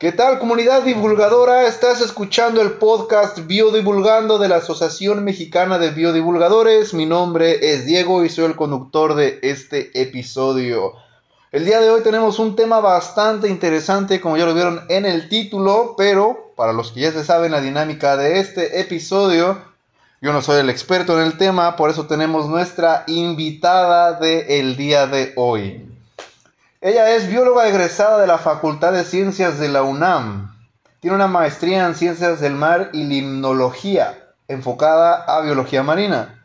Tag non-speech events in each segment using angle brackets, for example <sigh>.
¿Qué tal comunidad divulgadora? Estás escuchando el podcast Biodivulgando de la Asociación Mexicana de Biodivulgadores. Mi nombre es Diego y soy el conductor de este episodio. El día de hoy tenemos un tema bastante interesante, como ya lo vieron en el título, pero para los que ya se saben la dinámica de este episodio, yo no soy el experto en el tema, por eso tenemos nuestra invitada del día de hoy. Ella es bióloga egresada de la Facultad de Ciencias de la UNAM. Tiene una maestría en Ciencias del Mar y Limnología, enfocada a biología marina.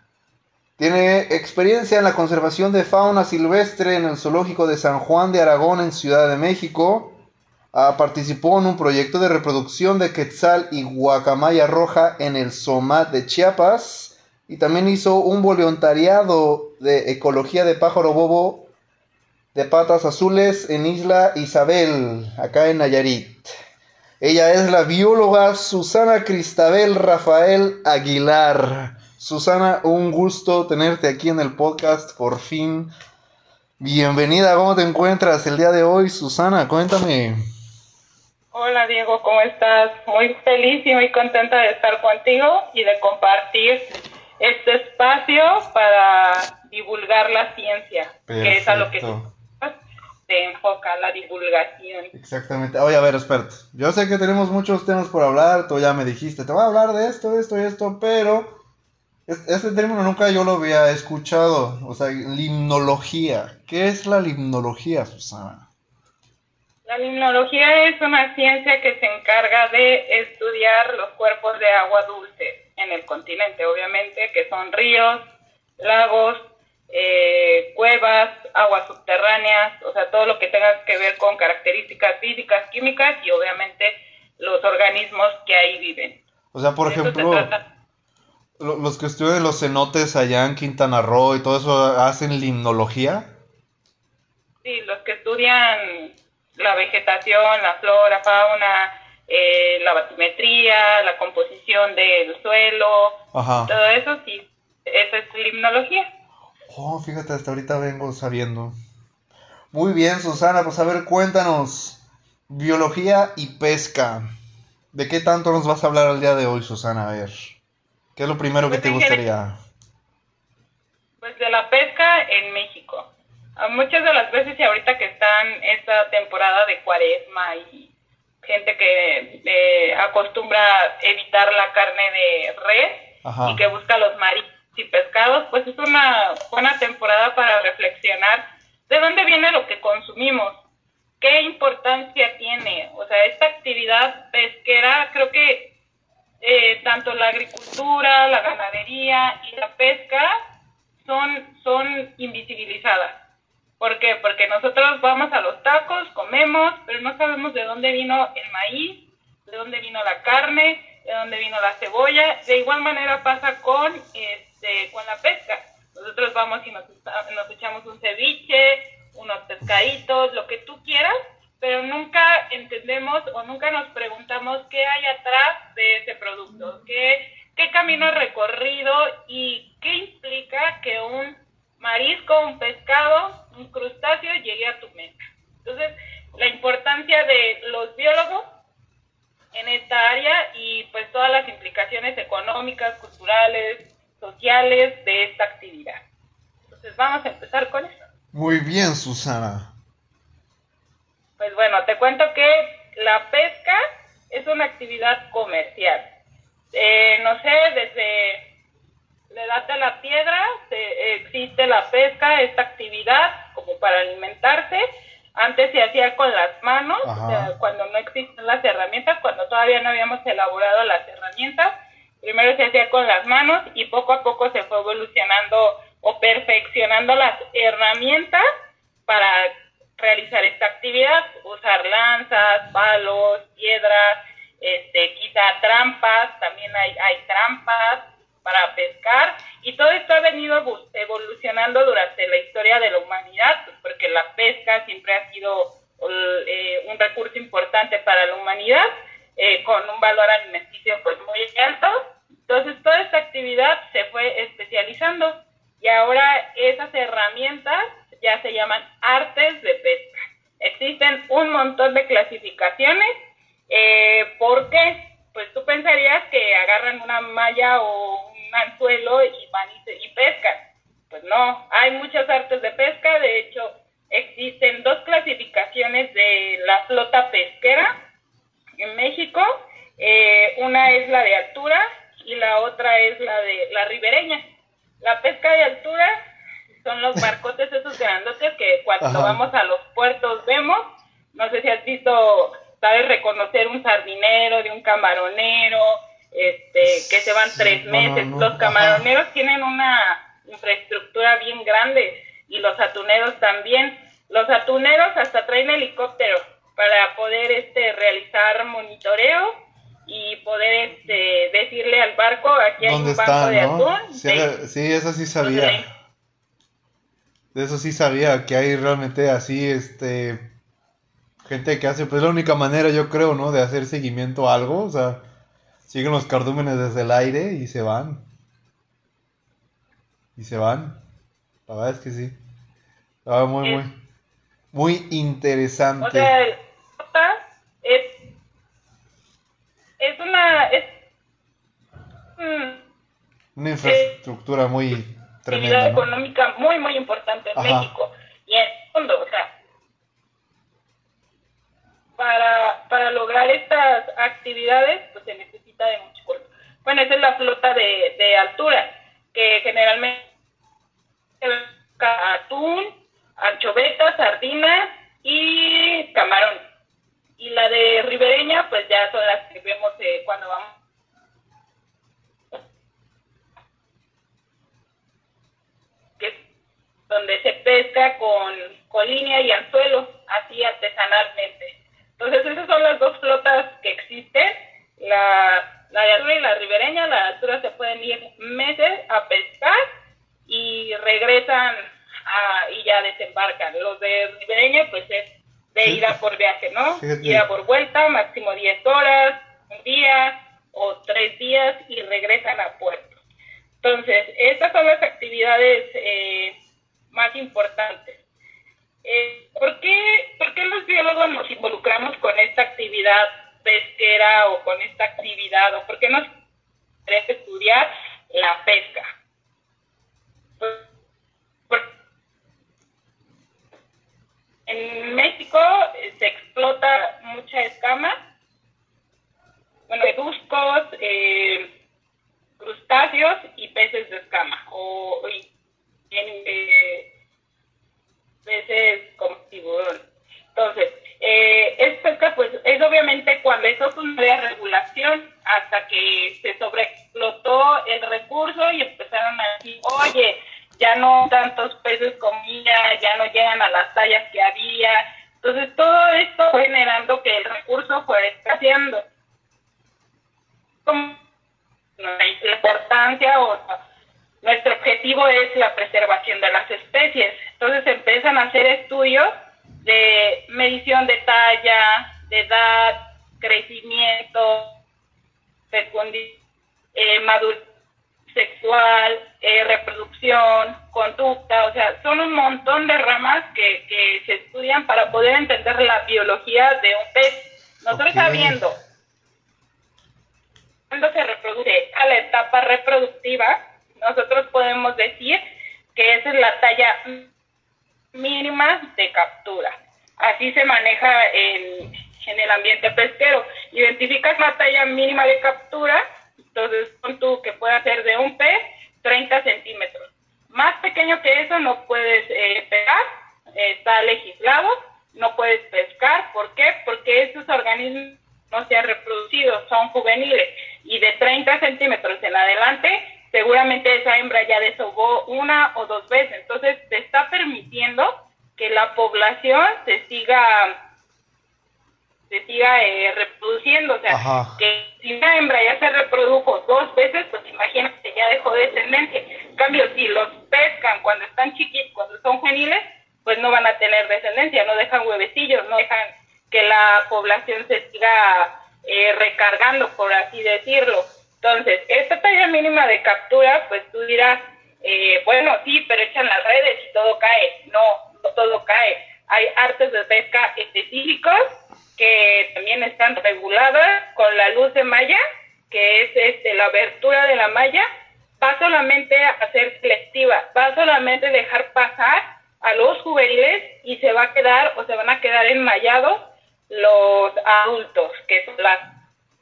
Tiene experiencia en la conservación de fauna silvestre en el Zoológico de San Juan de Aragón en Ciudad de México. Ah, participó en un proyecto de reproducción de quetzal y guacamaya roja en el SOMAT de Chiapas. Y también hizo un voluntariado de ecología de pájaro bobo de patas azules en Isla Isabel, acá en Nayarit. Ella es la bióloga Susana Cristabel Rafael Aguilar. Susana, un gusto tenerte aquí en el podcast por fin. Bienvenida, ¿cómo te encuentras el día de hoy, Susana? Cuéntame. Hola Diego, ¿cómo estás? Muy feliz y muy contenta de estar contigo y de compartir este espacio para divulgar la ciencia, que es a lo que se enfoca la divulgación. Exactamente. Oye, a ver, experto. Yo sé que tenemos muchos temas por hablar, tú ya me dijiste, te voy a hablar de esto, esto y esto, pero este término nunca yo lo había escuchado. O sea, limnología. ¿Qué es la limnología, Susana? La limnología es una ciencia que se encarga de estudiar los cuerpos de agua dulce en el continente, obviamente, que son ríos, lagos, eh, cuevas, aguas subterráneas, o sea, todo lo que tenga que ver con características físicas, químicas y obviamente los organismos que ahí viven. O sea, por ejemplo, los que estudian los cenotes allá en Quintana Roo y todo eso, ¿hacen limnología? Sí, los que estudian la vegetación, la flora, fauna, eh, la batimetría, la composición del suelo, todo eso sí, eso es limnología. Oh, fíjate, hasta ahorita vengo sabiendo. Muy bien, Susana, pues a ver, cuéntanos. Biología y pesca. ¿De qué tanto nos vas a hablar el día de hoy, Susana? A ver, ¿qué es lo primero que te pues gustaría? Pues de la pesca en México. Muchas de las veces y ahorita que están esta temporada de cuaresma y gente que eh, acostumbra evitar la carne de res y que busca los mariscos y pescados, pues es una buena temporada para reflexionar de dónde viene lo que consumimos, qué importancia tiene. O sea, esta actividad pesquera, creo que eh, tanto la agricultura, la ganadería y la pesca son, son invisibilizadas. ¿Por qué? Porque nosotros vamos a los tacos, comemos, pero no sabemos de dónde vino el maíz, de dónde vino la carne, de dónde vino la cebolla. De igual manera pasa con... Eh, este, con la pesca. Nosotros vamos y nos, nos echamos un ceviche, unos pescaditos, lo que tú quieras, pero nunca entendemos o nunca nos preguntamos qué hay atrás de ese producto, qué, qué camino recorrido y qué implica que un marisco, un pescado, un crustáceo llegue a tu mesa. Entonces, la importancia de los biólogos en esta área y pues todas las implicaciones económicas, culturales, sociales de esta actividad. Entonces vamos a empezar con eso. Muy bien, Susana. Pues bueno, te cuento que la pesca es una actividad comercial. Eh, no sé, desde la edad de la piedra se, existe la pesca, esta actividad como para alimentarse. Antes se hacía con las manos, cuando no existen las herramientas, cuando todavía no habíamos elaborado las herramientas primero se hacía con las manos y poco a poco se fue evolucionando o perfeccionando las herramientas para realizar esta actividad, usar lanzas, palos, piedras, este, quizá trampas, también hay, hay trampas para pescar y todo esto ha venido evolucionando durante la historia de la humanidad, porque la pesca siempre ha sido eh, un recurso importante para la humanidad, eh, con un valor alimenticio pues muy alto entonces, toda esta actividad se fue especializando y ahora esas herramientas ya se llaman artes de pesca. Existen un montón de clasificaciones Eh, ¿Por qué? Pues tú pensarías que agarran una malla o un anzuelo y van y, y pescan. Pues no, hay muchas artes de pesca, de hecho existen dos clasificaciones de la flota pesquera en México, eh, una es la de altura y la otra es la de la ribereña. La pesca de altura son los barcotes esos grandotes que cuando vamos a los puertos vemos, no sé si has visto, sabes reconocer un sardinero de un camaronero, este, que se van tres meses. los camaroneros tienen una infraestructura bien grande y los atuneros también. Los atuneros hasta traen helicóptero para poder este realizar monitoreo y poder este decirle al barco aquí hay un banco de atún. Sí, eso sí sabía. De eso sí sabía que hay realmente así este gente que hace pues la única manera yo creo, ¿no? de hacer seguimiento a algo, o sea, siguen los cardúmenes desde el aire y se van. Y se van. La verdad es que sí. Estaba muy, muy, muy interesante. O sea, es, es una... Es, una infraestructura muy tremenda. económica muy, muy importante en México. Y en el mundo, o sea, para, para lograr estas actividades, pues se necesita de mucho Bueno, esa es la flota de, de altura, que generalmente atún, anchoveta, sardina y camarón. Y la de ribereña, pues ya son las que vemos eh, cuando vamos. Que es donde se pesca con, con línea y anzuelo, así artesanalmente. Entonces esas son las dos flotas que existen. La, la de altura y la ribereña, la de altura se pueden ir meses a pescar y regresan y ya desembarcan. Los de ribereña, pues es de ida por viaje, ¿no? Ida por vuelta, máximo 10 horas, un día o tres días y regresan a puerto. Entonces, estas son las actividades eh, más importantes. Eh, ¿por, qué, ¿Por qué los biólogos nos involucramos con esta actividad pesquera o con esta actividad o por qué nos interesa estudiar la pesca? En México eh, se explota mucha escama, bueno, peduscos, eh, crustáceos y peces de escama, o, eh, peces como tiburón. Entonces, eh, es pesca, pues es obviamente cuando eso es una regulación hasta que se sobreexplotó el recurso y empezaron a decir, oye, ya no tantos peces comida, ya no llegan a las tallas que había. Entonces todo esto fue generando que el recurso fuera escaseando. La importancia o nuestro objetivo es la preservación de las especies. Entonces empiezan a hacer estudios de medición de talla, de edad, crecimiento, fecundidad, eh, madurez sexual, eh, reproducción, conducta, o sea, son un montón de ramas que, que se estudian para poder entender la biología de un pez. Nosotros sabiendo cuando se reproduce a la etapa reproductiva, nosotros podemos decir que esa es la talla mínima de captura. Así se maneja en, en el ambiente pesquero. Identificas la talla mínima de captura entonces, con tú que pueda ser de un pez, 30 centímetros. Más pequeño que eso no puedes eh, pegar, está legislado, no puedes pescar. ¿Por qué? Porque esos organismos no se han reproducido, son juveniles. Y de 30 centímetros en adelante, seguramente esa hembra ya desahogó una o dos veces. Entonces, te está permitiendo que la población se siga se siga eh. O sea, que si una hembra ya se reprodujo dos veces, pues imagínate, ya dejó descendencia. En cambio, si los pescan cuando están chiquitos, cuando son juveniles, pues no van a tener descendencia, no dejan huevecillos, no dejan que la población se siga eh, recargando, por así decirlo. Entonces, esta talla mínima de captura, pues tú dirás, eh, bueno, sí, pero echan las redes y todo cae. No, no todo cae. Hay artes de pesca específicos que también están reguladas con la luz de malla, que es este, la abertura de la malla, va solamente a ser selectiva, va solamente a dejar pasar a los juveniles y se va a quedar o se van a quedar enmallados los adultos, que son las,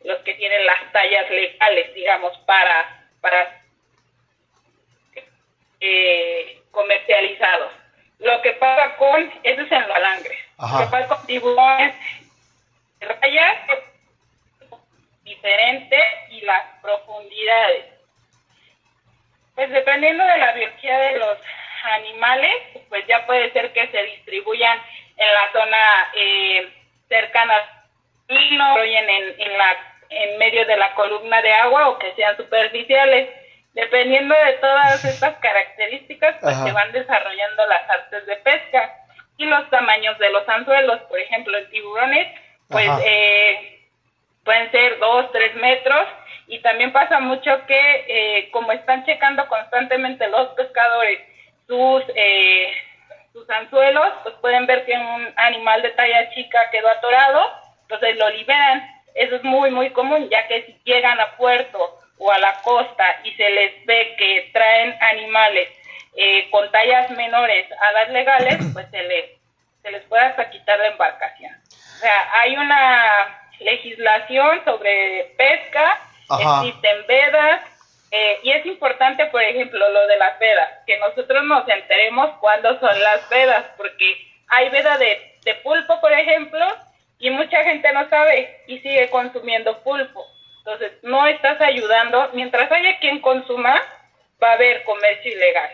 los que tienen las tallas legales, digamos, para, para eh, comercializados. Lo que pasa con, eso es en la langre, lo que pasa con tiburones, rayas diferente y las profundidades. Pues dependiendo de la biología de los animales, pues ya puede ser que se distribuyan en la zona eh, cercana al en, en, la, en medio de la columna de agua o que sean superficiales. Dependiendo de todas estas características, pues se van desarrollando las artes de pesca y los tamaños de los anzuelos. Por ejemplo, en tiburones, pues eh, pueden ser dos, tres metros y también pasa mucho que eh, como están checando constantemente los pescadores sus eh, sus anzuelos, pues pueden ver que un animal de talla chica quedó atorado, entonces lo liberan. Eso es muy, muy común, ya que si llegan a puerto o a la costa y se les ve que traen animales eh, con tallas menores a las legales, pues se les, se les puede hasta quitar la embarcación. O sea, hay una legislación sobre pesca, existen vedas, eh, y es importante, por ejemplo, lo de las vedas, que nosotros nos enteremos cuándo son las vedas, porque hay veda de, de pulpo, por ejemplo, y mucha gente no sabe y sigue consumiendo pulpo. Entonces, no estás ayudando. Mientras haya quien consuma, va a haber comercio ilegal,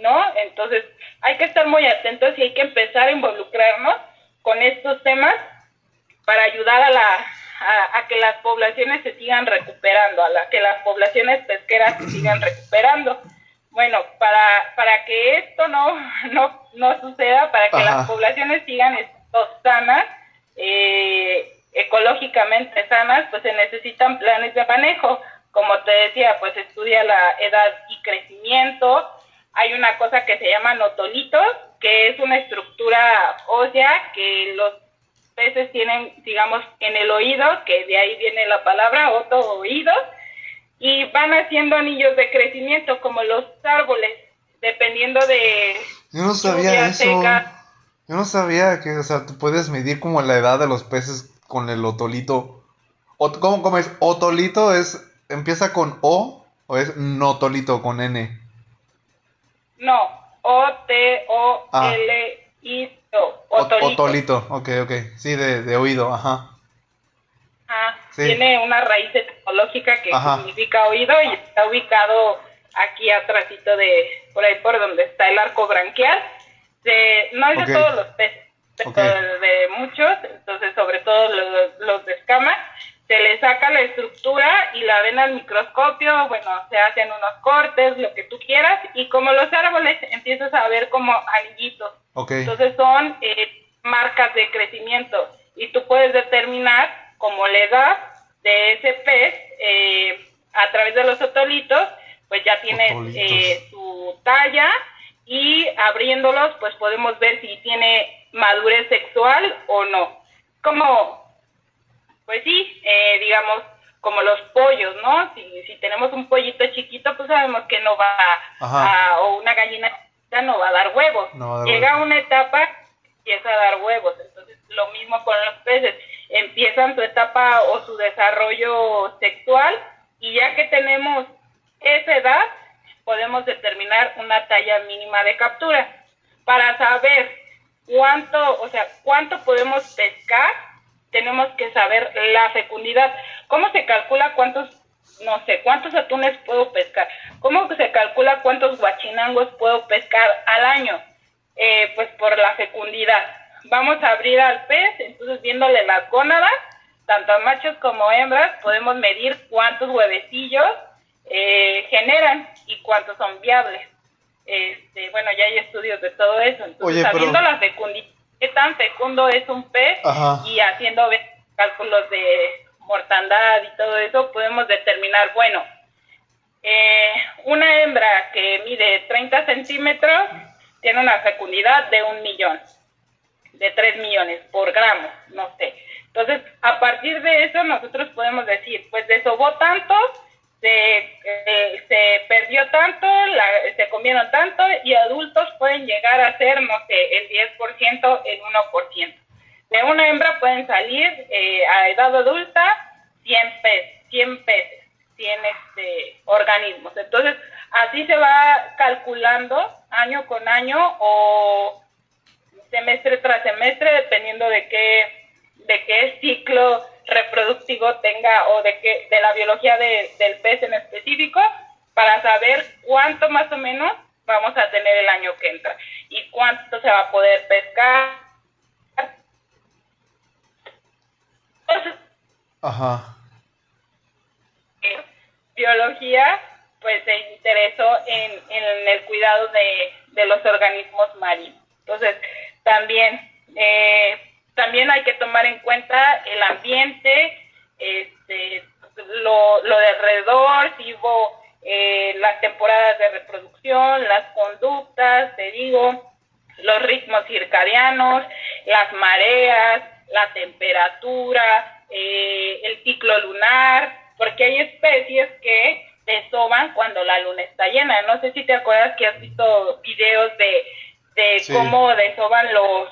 ¿no? Entonces, hay que estar muy atentos y hay que empezar a involucrarnos con estos temas para ayudar a la, a, que las poblaciones se sigan recuperando, a la, que las poblaciones pesqueras se sigan recuperando. Bueno, para, para que esto no, <laughs> no, no suceda, para que las poblaciones sigan sanas, eh, ecológicamente sanas, pues se necesitan planes de manejo. Como te decía, pues estudia la edad y crecimiento. Hay una cosa que se llama notolitos, que es una estructura ósea que los peces tienen, digamos, en el oído, que de ahí viene la palabra, otro oído, y van haciendo anillos de crecimiento como los árboles, dependiendo de... Yo no sabía eso. Yo no sabía que, o sea, tú puedes medir como la edad de los peces con el otolito. O, ¿cómo, ¿Cómo es? ¿Otolito es, empieza con O o es notolito con N? No, O-T-O-L-I Otolito. ok, ok. Sí, de, oído, ajá. Ah, tiene una raíz etimológica que significa oído y está ubicado aquí atrásito de, por ahí por donde está el arco branquial. De, no es de todos los peces, pero de, muchos, entonces sobre todo los, los de escama, se le saca la estructura y la ven al microscopio, bueno, se hacen unos cortes, lo que tú quieras, y como los árboles empiezas a ver como anillitos. Entonces son eh, marcas de crecimiento y tú puedes determinar como la edad de ese pez eh, a través de los otolitos, pues ya tiene eh, su talla y abriéndolos pues podemos ver si tiene madurez sexual o no. Como, pues sí, digamos, como los pollos, ¿no? Si, si tenemos un pollito chiquito, pues sabemos que no va a, o una gallina ya no va a dar huevos. Llega una etapa empieza a dar huevos. Entonces, lo mismo con los peces. Empiezan su etapa o su desarrollo sexual y ya que tenemos esa edad, podemos determinar una talla mínima de captura. Para saber cuánto, o sea, cuánto podemos pescar, tenemos que saber la fecundidad. ¿Cómo se calcula cuántos no sé, ¿cuántos atunes puedo pescar? ¿Cómo se calcula cuántos guachinangos puedo pescar al año? Eh, pues por la fecundidad. Vamos a abrir al pez, entonces viéndole las gónadas, tanto a machos como hembras, podemos medir cuántos huevecillos eh, generan y cuántos son viables. Este, bueno, ya hay estudios de todo eso. Entonces, sabiendo la fecundidad, qué tan fecundo es un pez y haciendo cálculos de mortandad y todo eso, podemos determinar, bueno, eh, una hembra que mide 30 centímetros tiene una fecundidad de un millón, de 3 millones por gramo, no sé. Entonces, a partir de eso nosotros podemos decir, pues desobó tanto, se, eh, se perdió tanto, la, se comieron tanto y adultos pueden llegar a ser, no sé, el 10%, el 1%. De una hembra pueden salir eh, a edad adulta 100 peces, 100 peces, 100 este, organismos. Entonces, así se va calculando año con año o semestre tras semestre, dependiendo de qué, de qué ciclo reproductivo tenga o de qué, de la biología del pez en específico, para saber cuánto más o menos vamos a tener el año que entra y cuánto se va a poder pescar. Ajá. Biología, pues se interesó en, en el cuidado de, de los organismos marinos. Entonces, también, eh, también hay que tomar en cuenta el ambiente, este, lo, lo de alrededor, si hubo eh, las temporadas de reproducción, las conductas, te digo, los ritmos circadianos, las mareas, la temperatura, eh, el ciclo lunar, porque hay especies que desoban cuando la luna está llena. No sé si te acuerdas que has visto videos de de cómo desoban los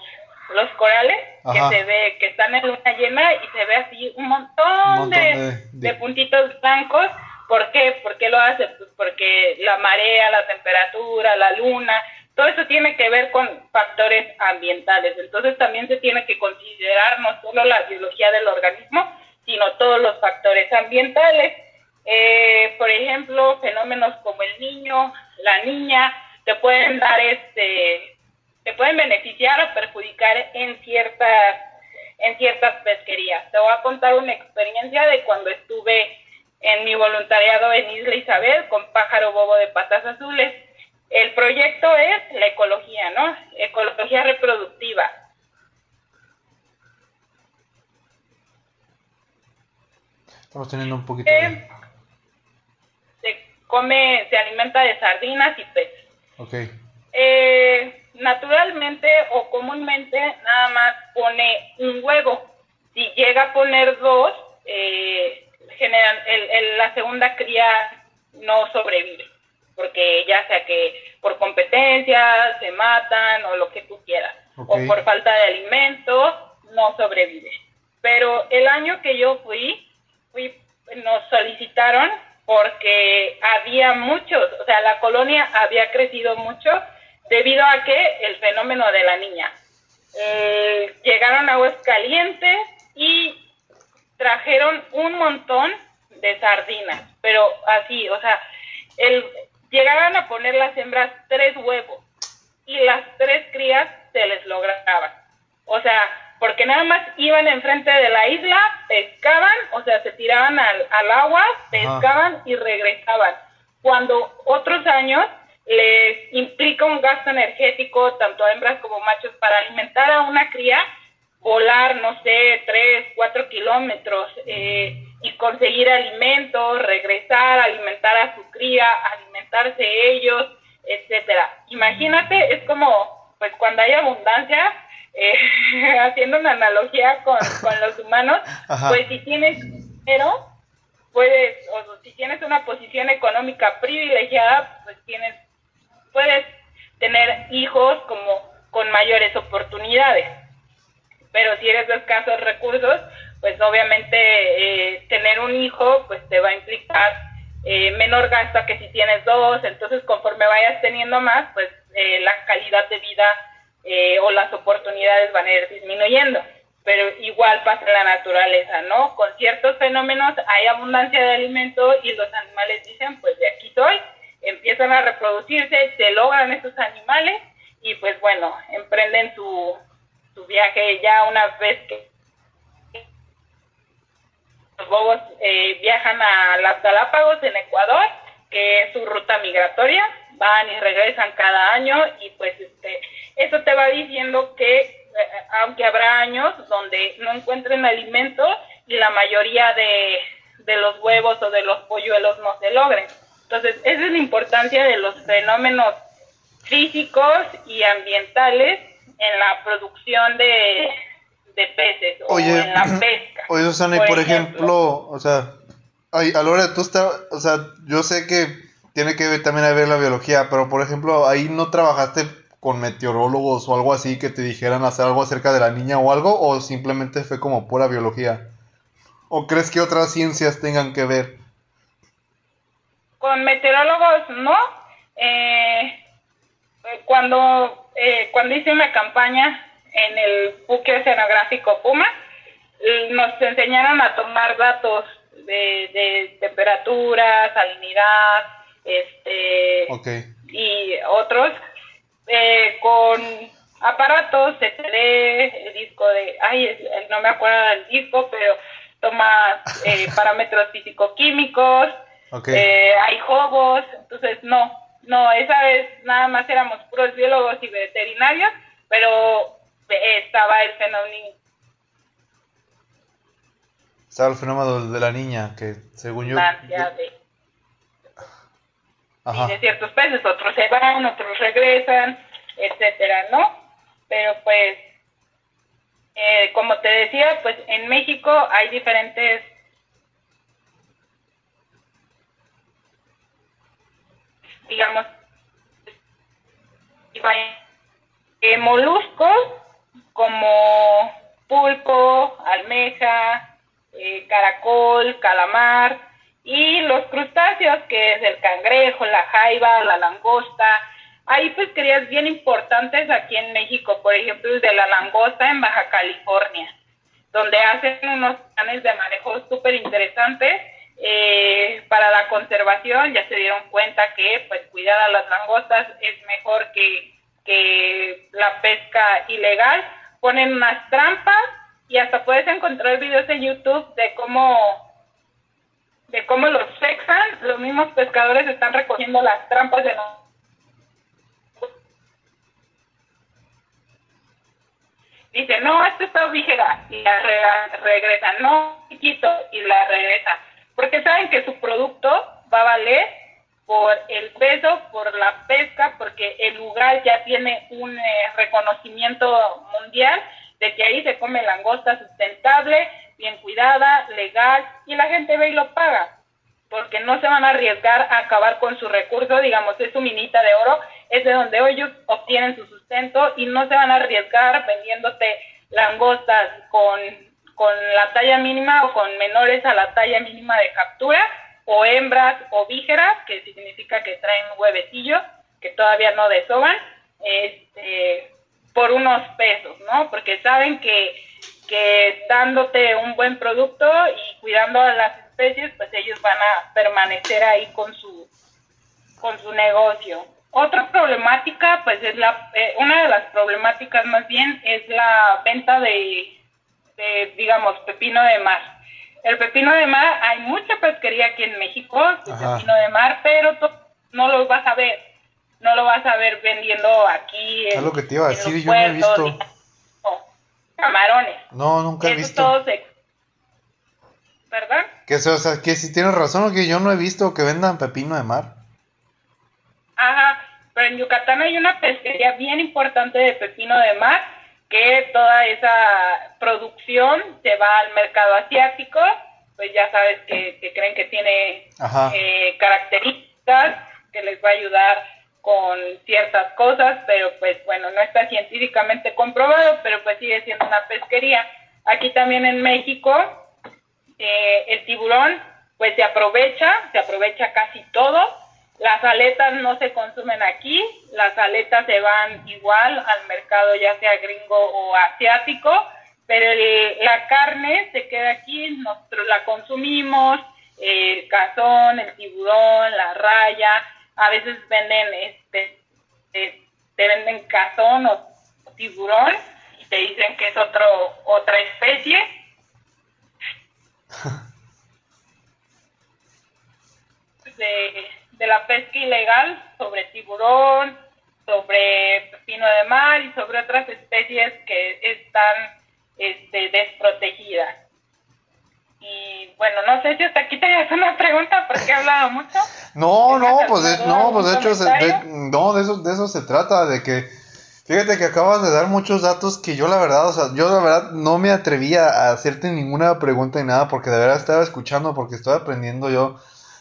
los corales que se ve que están en luna llena y se ve así un montón, de, puntitos blancos ¿por qué? ¿por qué lo hace? Pues porque la marea, la temperatura, la luna todo eso tiene que ver con factores ambientales entonces también se tiene que considerar no solo la biología del organismo sino todos los factores ambientales eh, por ejemplo fenómenos como el niño la niña te pueden dar este te pueden beneficiar o perjudicar en ciertas, en ciertas pesquerías. Te voy a contar una experiencia de cuando estuve en mi voluntariado en Isla Isabel con pájaro bobo de patas azules. El proyecto es la ecología, ¿no? Ecología reproductiva. Estamos teniendo un poquito de... Se come, se alimenta de sardinas y peces. Ok. Eh, naturalmente o comúnmente nada más pone un huevo. Si llega a poner dos, eh, generan, el, la segunda cría no sobrevive, porque ya sea que por competencia se matan o lo que tú quieras, o por falta de alimento, no sobrevive. Pero el año que yo fui, fui nos solicitaron porque había muchos, o sea, la colonia había crecido mucho debido a que el fenómeno de la niña. Eh, llegaron aguas calientes y trajeron un montón de sardinas, pero así, o sea, el, llegaban a poner las hembras tres huevos y las tres crías se les lograban. O sea, porque nada más iban enfrente de la isla, pescaban, o sea, se tiraban al, al agua, pescaban y regresaban. Cuando otros años les implica un gasto energético tanto a hembras como machos para alimentar a una cría, volar, no sé, tres, cuatro kilómetros eh, y conseguir alimentos, regresar, alimentar a su cría, alimentarse ellos, etcétera. Imagínate, es como, pues cuando hay abundancia, eh, <laughs> haciendo una analogía con, con los humanos, <laughs> pues si tienes dinero, puedes, o si tienes una posición económica privilegiada, pues tienes puedes tener hijos como con mayores oportunidades. Pero si eres de escasos recursos, pues obviamente eh, tener un hijo pues te va a implicar eh, menor gasto que si tienes dos, entonces conforme vayas teniendo más, pues eh, la calidad de vida o las oportunidades van a ir disminuyendo. Pero igual pasa en la naturaleza, ¿no? Con ciertos fenómenos hay abundancia de alimento y los animales dicen, pues de aquí soy, empiezan a reproducirse, se logran estos animales y pues bueno, emprenden su, su viaje ya una vez que los bobos eh, viajan a las Galápagos en Ecuador, que es su ruta migratoria, van y regresan cada año y pues este eso te va diciendo que eh, aunque habrá años donde no encuentren alimento y la mayoría de, de los huevos o de los polluelos no se logren. Entonces, esa es la importancia de los fenómenos físicos y ambientales en la producción de, peces o en la pesca. Oye, Susana, y por ejemplo, o sea, a la hora de tú estar, o sea, yo sé que tiene que ver también a ver la biología, pero por ejemplo, ahí no trabajaste con meteorólogos o algo así que te dijeran hacer algo acerca de la niña o algo, o simplemente fue como pura biología? ¿O crees que otras ciencias tengan que ver? Con meteorólogos, no. Eh, cuando, eh, cuando hice una campaña en el buque oceanográfico Puma, nos enseñaron a tomar datos de, de temperatura, salinidad, este, y otros eh, con aparatos, CTD, el disco de, ay, no me acuerdo del disco, pero toma eh, parámetros físico-químicos, eh, hay juegos, entonces no, no, esa vez nada más éramos puros biólogos y veterinarios, pero estaba el fenómeno. Estaba el fenómeno de la niña, que según yo... y de ciertos peces, otros se van, otros regresan, etcétera, ¿no? Pero pues, eh, como te decía, pues en México hay diferentes digamos, eh, moluscos como pulpo, almeja, eh, caracol, calamar, y los crustáceos, que es el cangrejo, la jaiba, la langosta. Hay pesquerías bien importantes aquí en México, por ejemplo, el de la langosta en Baja California, donde hacen unos planes de manejo súper interesantes eh, para la conservación. Ya se dieron cuenta que pues cuidar a las langostas es mejor que, que la pesca ilegal. Ponen unas trampas y hasta puedes encontrar videos en YouTube de cómo de cómo los sexan, los mismos pescadores están recogiendo las trampas de los dice, no, esto está vigera, y la regresan, no, chiquito, y la regresan, porque saben que su producto va a valer por el peso, por la pesca, porque el lugar ya tiene un eh, reconocimiento mundial de que ahí se come langosta sustentable, bien cuidada, legal, y la gente ve y lo paga, porque no se van a arriesgar a acabar con su recurso, digamos, es su minita de oro, es de donde ellos obtienen su sustento y no se van a arriesgar vendiéndote langostas con, con la talla mínima o con menores a la talla mínima de captura, o hembras o vígeras, que significa que traen huevecillos que todavía no desoban, este, por unos pesos, ¿no? Porque saben que que dándote un buen producto y cuidando a las especies, pues ellos van a permanecer ahí con su, con su negocio. Otra problemática, pues es la, eh, una de las problemáticas más bien es la venta de, digamos, pepino de mar. El pepino de mar, hay mucha pesquería aquí en México, pepino de mar, pero no lo vas a ver, no lo vas a ver vendiendo aquí. es lo que te iba a decir, yo no he visto camarones. No, nunca he visto. ¿Verdad? Que, o sea, que si tienes razón, que yo no he visto que vendan pepino de mar. Ajá, pero en Yucatán hay una pesquería bien importante de pepino de mar, que toda esa producción se va al mercado asiático, pues ya sabes que, creen que tiene eh, características que les va a ayudar con ciertas cosas, pero pues bueno, no está científicamente comprobado, pero pues sigue siendo una pesquería. Aquí también en México, eh, el tiburón pues se aprovecha, se aprovecha casi todo. Las aletas no se consumen aquí, las aletas se van igual al mercado ya sea gringo o asiático, pero la carne se queda aquí, nosotros la consumimos, el cazón, el tiburón, la raya, a veces venden, este, te, venden cazón o tiburón y te dicen que es otro, otra especie. <laughs> De, de la pesca ilegal sobre tiburón, sobre pepino de mar y sobre otras especies que están este, desprotegidas. Y bueno, no sé si hasta aquí tenías una pregunta porque he hablado mucho. <laughs> No, no, pues de, no, pues de hecho, no, de eso, de eso se trata, de que Fíjate que acabas de dar muchos datos que yo la verdad, o sea, yo la verdad no me atrevía a hacerte ninguna pregunta ni nada porque de verdad estaba escuchando porque estoy aprendiendo yo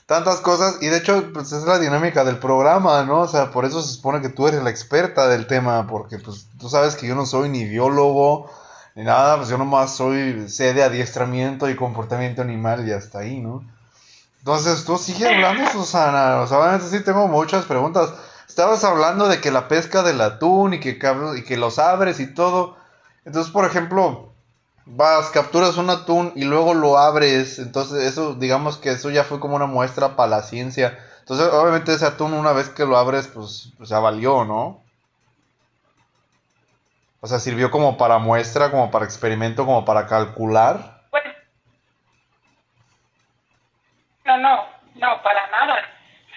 tantas cosas y de hecho pues es la dinámica del programa, ¿no? O sea, por eso se supone que tú eres la experta del tema porque pues tú sabes que yo no soy ni biólogo ni nada, pues yo nomás soy, sé de adiestramiento y comportamiento animal y hasta ahí, ¿no? Entonces tú sigue hablando, <laughs> Susana, o sea, obviamente sí tengo muchas preguntas. Estabas hablando de que la pesca del atún y que, y que los abres y todo. Entonces, por ejemplo, vas, capturas un atún y luego lo abres. Entonces, eso, digamos que eso ya fue como una muestra para la ciencia. Entonces, obviamente ese atún una vez que lo abres, pues, pues ya valió, ¿no? O sea, sirvió como para muestra, como para experimento, como para calcular. Bueno, no, no, no, para nada.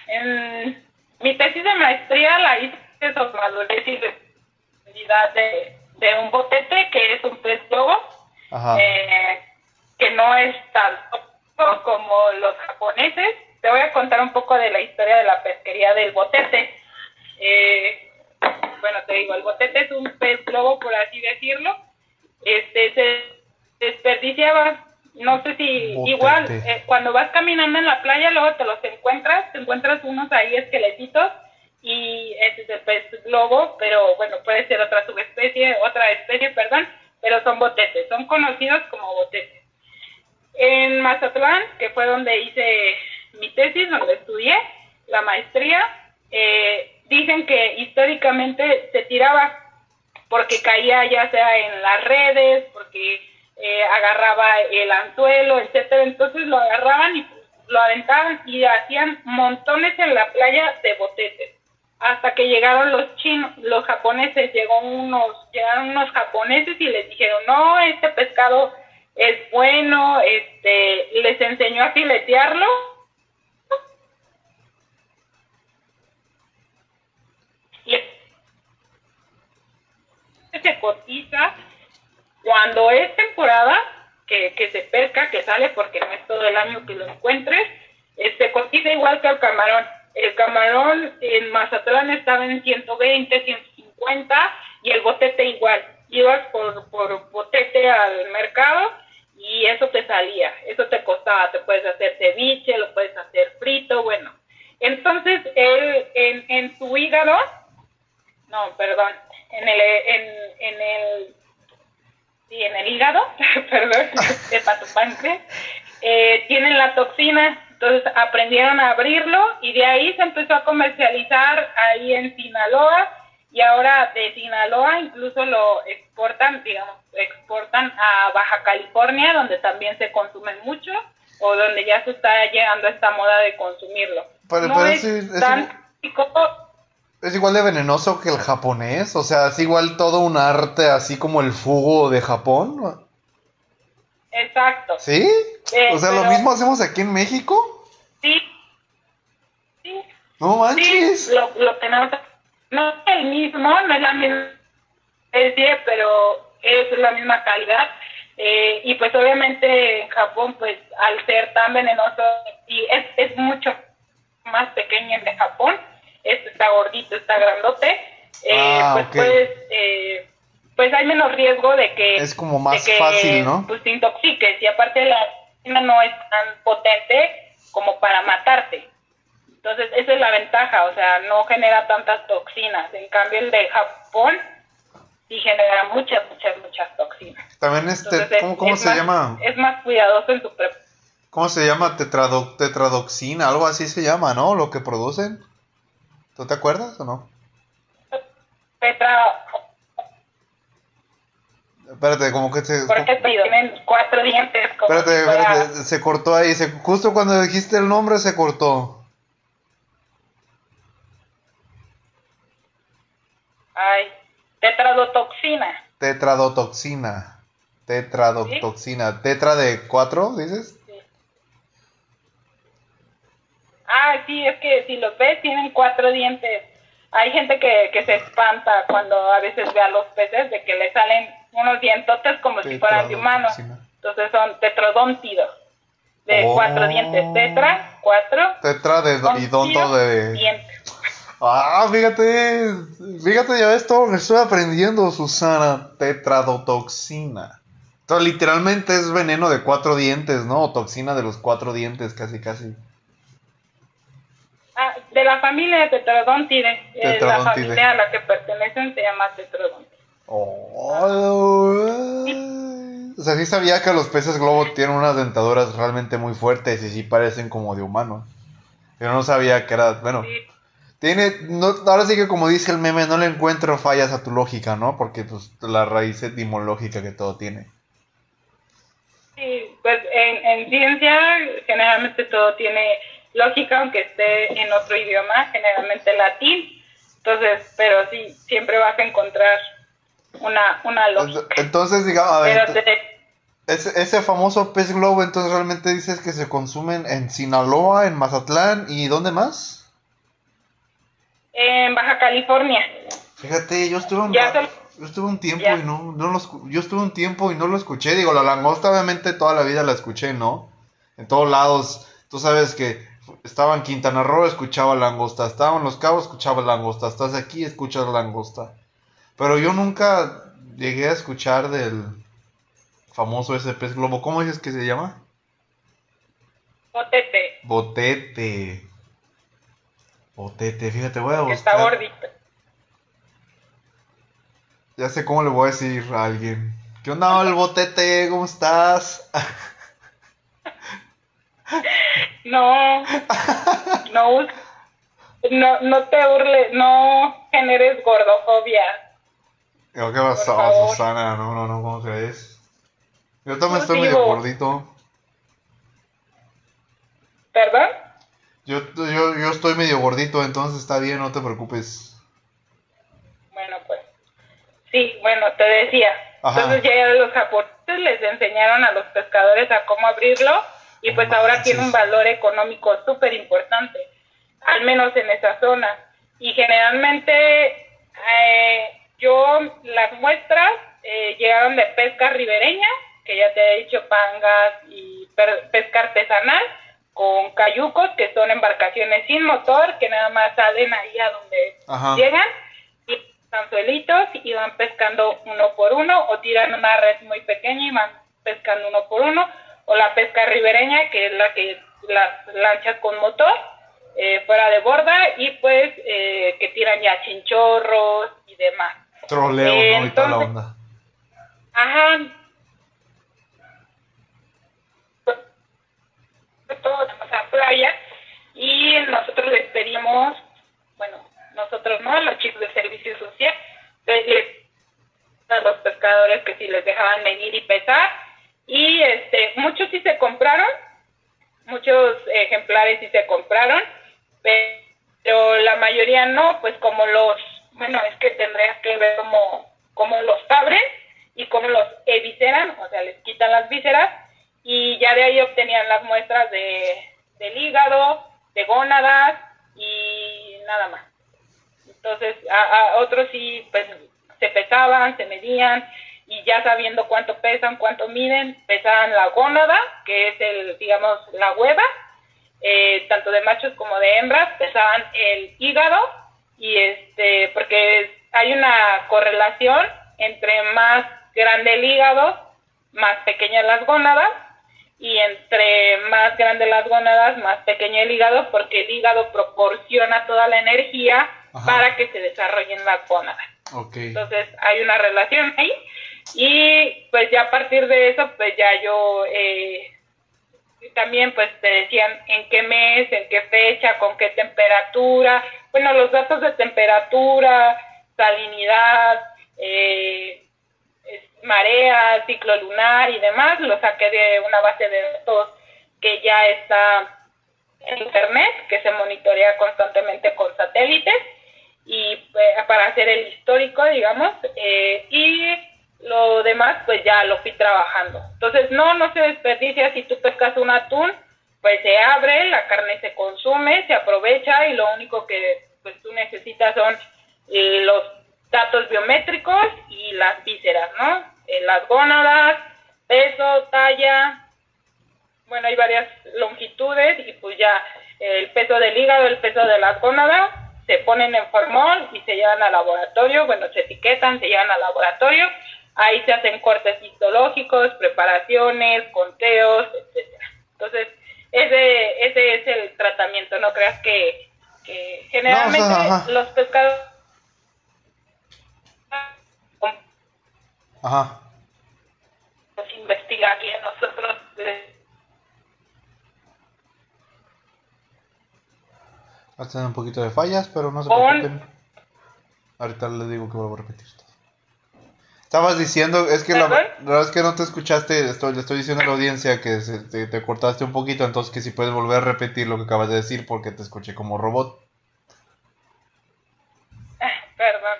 En mi tesis de maestría la hice sobre madurez y de, de un botete, que es un pez globo eh, que no es tanto como los japoneses. Te voy a contar un poco de la historia de la pesquería del botete. Eh, bueno, te digo, el botete es un pez globo, por así decirlo. Este se desperdiciaba, no sé si igual, eh, cuando vas caminando en la playa, luego te los encuentras, te encuentras unos ahí esqueletitos y ese es el pez globo, pero bueno, puede ser otra subespecie, otra especie, perdón, pero son botetes, son conocidos como botetes. En Mazatlán, que fue donde hice mi tesis, donde estudié la maestría, eh, dicen que históricamente se tiraba porque caía ya sea en las redes, porque eh, agarraba el anzuelo, etcétera, entonces lo agarraban y lo aventaban y hacían montones en la playa de botetes hasta que llegaron los chinos, los japoneses, llegó unos, llegaron unos japoneses y les dijeron, no, este pescado es bueno, este, les enseñó a filetearlo. Y se cotiza cuando es temporada que, que se pesca, que sale porque no es todo el año que lo encuentres, se cotiza igual que el camarón el camarón en Mazatlán estaba en 120, 150 y el botete igual. Ibas por, por botete al mercado y eso te salía, eso te costaba, te puedes hacer ceviche, lo puedes hacer frito, bueno. Entonces, él en, en su hígado, no, perdón, en el, en, en el, sí, en el hígado, <laughs> perdón, <laughs> de patupante, eh, tienen la toxina entonces aprendieron a abrirlo y de ahí se empezó a comercializar ahí en Sinaloa y ahora de Sinaloa incluso lo exportan, digamos, exportan a Baja California donde también se consume mucho o donde ya se está llegando a esta moda de consumirlo. no es, es igual de venenoso que el japonés, o sea, es igual todo un arte así como el fugo de Japón. Exacto. ¿Sí? Eh, o sea, lo mismo hacemos aquí en México. Sí. Sí. No manches. Sí, lo, lo tenemos. No es el mismo, no es la misma especie, pero es la misma calidad. Eh, y pues obviamente en Japón, pues al ser tan venenoso, y es, es mucho más pequeño el de Japón, este está gordito, está grandote, eh, ah, pues puedes eh, pues hay menos riesgo de que es como más fácil, ¿no? Pues te intoxiques y aparte la no es tan potente como para matarte. Entonces, esa es la ventaja, o sea, no genera tantas toxinas. En cambio, el de Japón sí genera muchas, muchas, muchas toxinas. También este, ¿cómo, se llama? Es más cuidadoso en su preparación. ¿Cómo se llama? tetradoxina, algo así se llama, ¿no? Lo que producen. ¿Tú te acuerdas o no? Tetra Espérate, como que se... Porque tienen cuatro dientes. espérate, espérate, se cortó ahí. Se, justo cuando dijiste el nombre se cortó. Ay, tetradotoxina. Tetradotoxina. Tetradotoxina. ¿Tetra de cuatro, dices? Sí. Ah, sí, es que si los ves tienen cuatro dientes. Hay gente que, que se espanta cuando a veces ve a los peces de que le salen unos dientotes como si fueran de humano. Entonces son tetrodóntidos, de oh. cuatro dientes. Tetra, cuatro. Tetra de y donto de... Dientes. Ah, fíjate, fíjate ya esto, estoy aprendiendo, Susana, tetradotoxina. Entonces, literalmente es veneno de cuatro dientes, ¿no? toxina de los cuatro dientes, casi, casi. Ah, de la familia de Tetradontide. Eh, la familia a la que pertenecen se llama Tetradontide. Oh, o sea, sí sabía que los peces globo tienen unas dentaduras realmente muy fuertes y sí parecen como de humanos. Pero no sabía que era, bueno, tiene, no, ahora sí que como dice el meme, no le encuentro fallas a tu lógica, ¿no? Porque pues la raíz etimológica que todo tiene. Sí, pues en, en ciencia generalmente todo tiene lógica, aunque esté en otro idioma, generalmente latín. Entonces, pero sí, siempre vas a encontrar una, una lógica. Entonces, digamos, a ver, ese, ese, famoso pez globo, entonces realmente dices que se consumen en Sinaloa, en Mazatlán y ¿dónde más? En Baja California. Fíjate, yo estuve un, yo estuve un tiempo y no, no lo, yo estuve un tiempo y no lo escuché. Digo, la langosta obviamente toda la vida la escuché, ¿no? En todos lados. Tú sabes que estaba en Quintana Roo, escuchaba langosta. Estaba en Los Cabos, escuchaba langosta. Estás aquí, escuchas langosta. Pero yo nunca llegué a escuchar del famoso ese pez globo. ¿Cómo dices que se llama? Botete. Botete. Botete, fíjate, voy a buscar. Está gordito. Ya sé cómo le voy a decir a alguien. ¿Qué onda, el botete? ¿Cómo estás? <laughs> No, no, no, no te burles, no generes gordofobia. ¿Qué pasó, Susana? No, no, no, ¿cómo crees? Yo también estoy medio gordito. ¿Perdón? Yo, yo, yo estoy medio gordito, entonces está bien, no te preocupes. Bueno, pues. Sí, bueno, te decía. Entonces ya los japoneses les enseñaron a los pescadores a cómo abrirlo y pues ahora tiene un valor económico súper importante, al menos en esa zona. Y generalmente eh, yo las muestras eh, llegaron de pesca ribereña, que ya te he dicho pangas y pesca artesanal, con cayucos, que son embarcaciones sin motor, que nada más salen ahí a donde llegan, y anzuelitos y van pescando uno por uno, o tiran una red muy pequeña y van pescando uno por uno, o la pesca ribereña, que es la que las lanchas con motor, eh, fuera de borda, y pues eh, que tiran ya chinchorros y demás. Troleo, ¿no? Y toda la onda. Ajá. Todo la playa y nosotros les pedimos, bueno, nosotros no, los chicos de servicio social, les a los pescadores que si les dejaban venir y pesar, y este muchos sí se compraron, muchos ejemplares sí se compraron, pero la mayoría no, pues como los, bueno, es que tendrías que ver cómo, cómo los abren y cómo los evisceran, o sea, les quitan las vísceras y ya de ahí obtenían las muestras de, del hígado, de gónadas y nada más. Entonces, a, a otros sí, pues se pesaban, se medían y ya sabiendo cuánto pesan, cuánto miden, pesaban la gónada, que es el, digamos, la hueva, eh, tanto de machos como de hembras, pesaban el hígado, y este, porque hay una correlación entre más grande el hígado, más pequeñas las gónadas, y entre más grande las gónadas, más pequeño el hígado, porque el hígado proporciona toda la energía para que se desarrollen las gónadas. Entonces hay una relación ahí y pues ya a partir de eso, pues ya yo eh, también pues te decían en qué mes, en qué fecha, con qué temperatura. Bueno, los datos de temperatura, salinidad, eh, marea, ciclo lunar y demás, los saqué de una base de datos que ya está en internet, que se monitorea constantemente con satélites y eh, para hacer el histórico, digamos, eh, y lo demás pues ya lo fui trabajando. Entonces no, no se desperdicia si tú pescas un atún, pues se abre, la carne se consume, se aprovecha y lo único que pues tú necesitas son eh, los datos biométricos y las vísceras, ¿no? Eh, las gónadas, peso, talla, bueno, hay varias longitudes y pues ya el peso del hígado, el peso de las gónadas se ponen en formol y se llevan al laboratorio, bueno, se etiquetan, se llevan al laboratorio, ahí se hacen cortes histológicos, preparaciones, conteos, etcétera. Entonces, ese, ese es el tratamiento, no creas que, generalmente los pescados... Ajá. Los investiga aquí nosotros... A tener un poquito de fallas, pero no se preocupen. Ahorita les digo que vuelvo a repetir. Estabas diciendo, es que la, verdad es que no te escuchaste, estoy, le estoy diciendo a la audiencia que te, cortaste un poquito, entonces que si puedes volver a repetir lo que acabas de decir porque te escuché como robot. Perdón.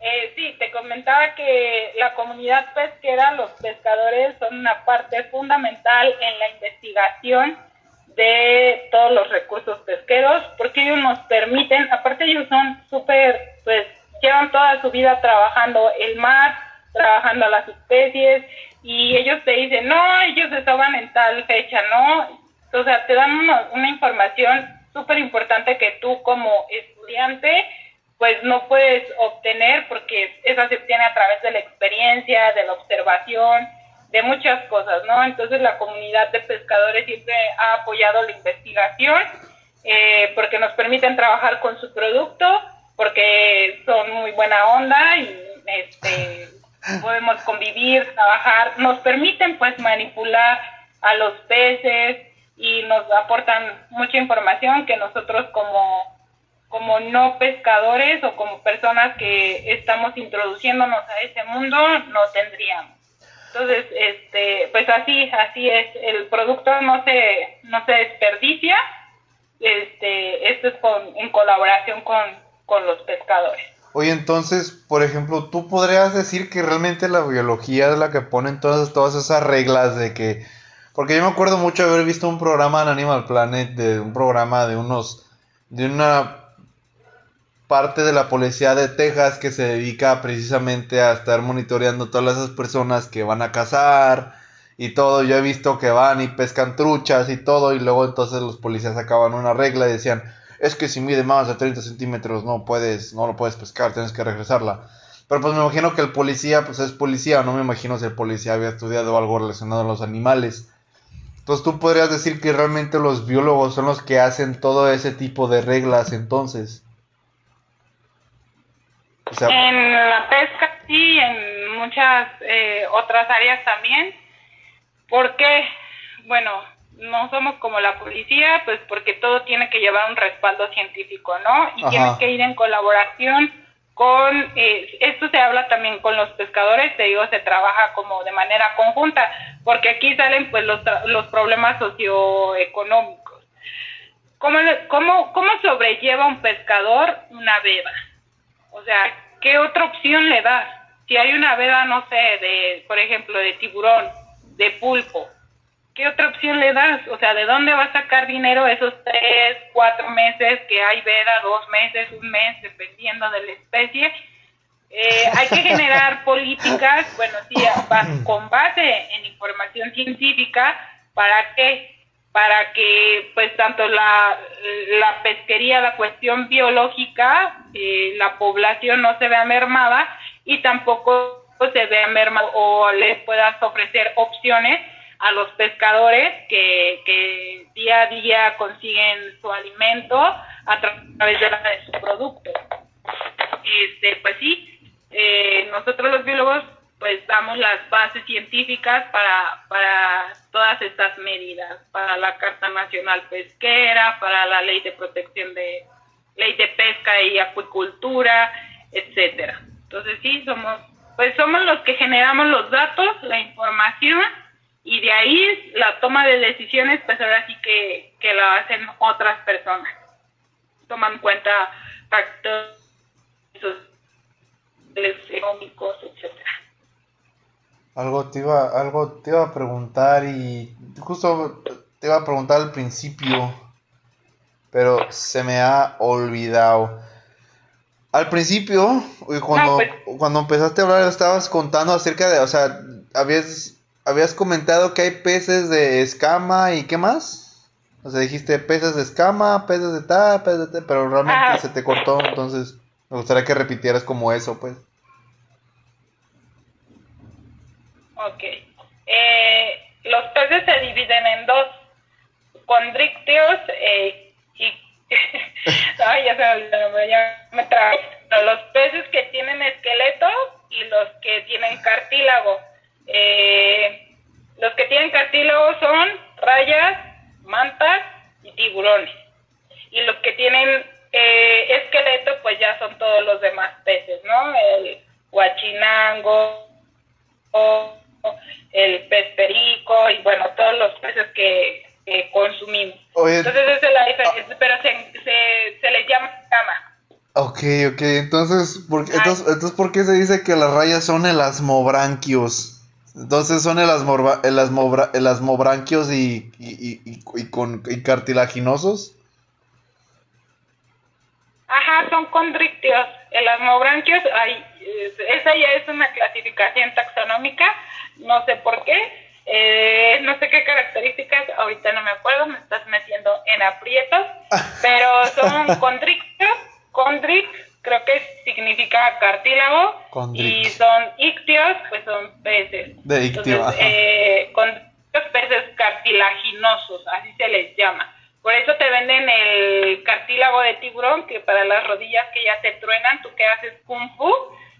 Eh, sí, te comentaba que la comunidad pesquera, los pescadores son una parte fundamental en la investigación de todos los recursos pesqueros porque ellos nos permiten, aparte ellos son súper, pues llevan toda su vida trabajando el mar, trabajando las especies y ellos te dicen, no, ellos estaban en tal fecha, ¿no? O sea, te dan una, una información súper importante que tú como estudiante pues no puedes obtener porque esa se obtiene a través de la experiencia, de la observación, de muchas cosas, ¿no? Entonces la comunidad de pescadores siempre ha apoyado la investigación eh, porque nos permiten trabajar con su producto, porque son muy buena onda y este podemos convivir, trabajar, nos permiten pues manipular a los peces y nos aportan mucha información que nosotros como como no pescadores o como personas que estamos introduciéndonos a ese mundo no tendríamos. Entonces, este, pues así, así es, el producto no se, no se desperdicia, este, esto es con, en colaboración con, con los pescadores. Oye, entonces, por ejemplo, tú podrías decir que realmente la biología es la que pone todas, todas esas reglas de que... Porque yo me acuerdo mucho haber visto un programa en Animal Planet, de un programa de unos... de una parte de la policía de Texas que se dedica precisamente a estar monitoreando todas esas personas que van a cazar y todo. Yo he visto que van y pescan truchas y todo y luego entonces los policías sacaban una regla y decían, es que si mide más de 30 centímetros no puedes, no lo puedes pescar, tienes que regresarla. Pero pues me imagino que el policía, pues es policía, no me imagino si el policía había estudiado algo relacionado a los animales. Entonces tú podrías decir que realmente los biólogos son los que hacen todo ese tipo de reglas entonces. en la pesca sí, en muchas eh, otras áreas también. porque Bueno, no somos como la policía, pues porque todo tiene que llevar un respaldo científico, ¿no? Y tiene que ir en colaboración con, eh, esto se habla también con los pescadores, te digo, se trabaja como de manera conjunta, porque aquí salen pues los, los problemas socioeconómicos. ¿Cómo, cómo, ¿Cómo sobrelleva un pescador una veda? O sea, ¿qué otra opción le da? Si hay una veda, no sé, de, por ejemplo, de tiburón, de pulpo, ¿qué otra opción le das? O sea, ¿de dónde va a sacar dinero esos tres, cuatro meses que hay veda, dos meses, un mes, dependiendo de la especie? Eh, hay que generar <laughs> políticas, bueno, sí, con base en información científica, ¿para qué? Para que, pues, tanto la, la pesquería, la cuestión biológica, eh, la población no se vea mermada y tampoco se vea mermada o les puedas ofrecer opciones a los pescadores que, que día a día consiguen su alimento a través de, la, de su producto. Este, pues sí, eh, nosotros los biólogos pues damos las bases científicas para, para todas estas medidas, para la Carta Nacional Pesquera, para la Ley de Protección de Ley de Pesca y Acuicultura, etcétera. Entonces sí, somos pues somos los que generamos los datos, la información y de ahí la toma de decisiones, pues ahora sí que, que la hacen otras personas. Toman en cuenta factores económicos, etcétera. Algo te iba, algo te iba a preguntar y justo te iba a preguntar al principio, pero se me ha olvidado. Al principio, cuando, pues cuando empezaste a hablar, estabas contando acerca de, o sea, habías habías comentado que hay peces de escama y qué más? O sea, dijiste peces de escama, peces de ta, peces de ta, pero realmente se te cortó, entonces me gustaría que repitieras como eso, pues. Ok. Eh, los peces se dividen en dos, condrictios eh, y... <laughs> Ay, ya se me olvidó el nombre, ya me trabé. No, Los peces que tienen esqueleto y los que tienen cartílago. Eh, los que tienen cartílago son rayas, mantas y tiburones. Y los que tienen eh, esqueleto, pues ya son todos los demás peces, ¿no? El guachinango, el pez perico y bueno, todos los peces que, que consumimos. Oye, Entonces esa es la diferencia, pero se, se, se les llama cama. ok, ok, entonces, ¿por, qué- Ay. entonces, entonces, ¿por qué se dice que las rayas son elasmobranquios? Entonces son elasmorba- elasmobra- elasmobranquios y, y, y, y, y con, y cartilaginosos. Ajá, son condrictios. Elasmobranquios, hay, es- esa ya es una clasificación taxonómica, no sé por qué, eh, no sé qué características, ahorita no me acuerdo, me estás metiendo en aprietos, <laughs> pero son condrictios, condrix creo que significa cartílago, y son ictios, pues son peces. De ictio, Entonces, eh, condrictios, peces cartilaginosos, así se les llama. Por eso te venden el cartílago de tiburón, que para las rodillas que ya te truenan, tú que haces kung fu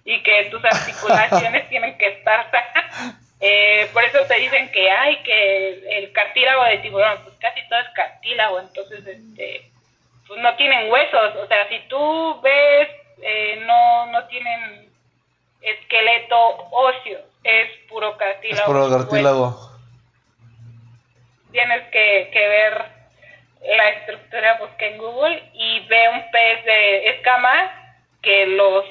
y que tus articulaciones <laughs> tienen que estar sanas. <laughs> Eh, por eso te dicen que hay que el cartílago de tiburón, pues casi todo es cartílago, entonces este pues no tienen huesos, o sea, si tú ves, eh, no, no tienen esqueleto óseo, es puro cartílago. Es puro cartílago. tienes que, que ver la estructura, busca en Google y ve un pez de escamas, que los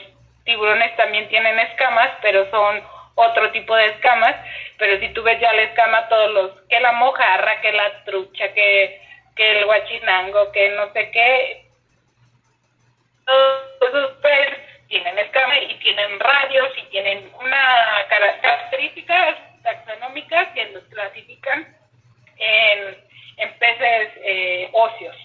tiburones también tienen escamas, pero son otro tipo de escamas, pero si tú ves ya la escama, todos los, que la mojarra, que la trucha, que, que el guachinango, que no sé qué, todos esos peces tienen escama y tienen radios y tienen una cara- características taxonómicas que los clasifican en, en peces eh, óseos.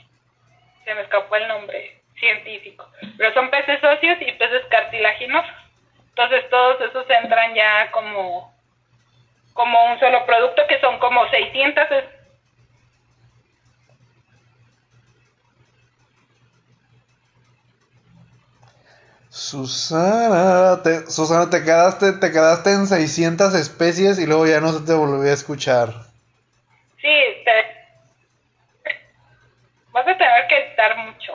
Se me escapó el nombre científico. Pero son peces óseos y peces cartilaginosos. Entonces todos esos entran ya como, como un solo producto que son como 600 Susana, te, Susana, te quedaste, te quedaste en 600 especies y luego ya no se te volvió a escuchar. Sí, te- vas a tener que editar mucho.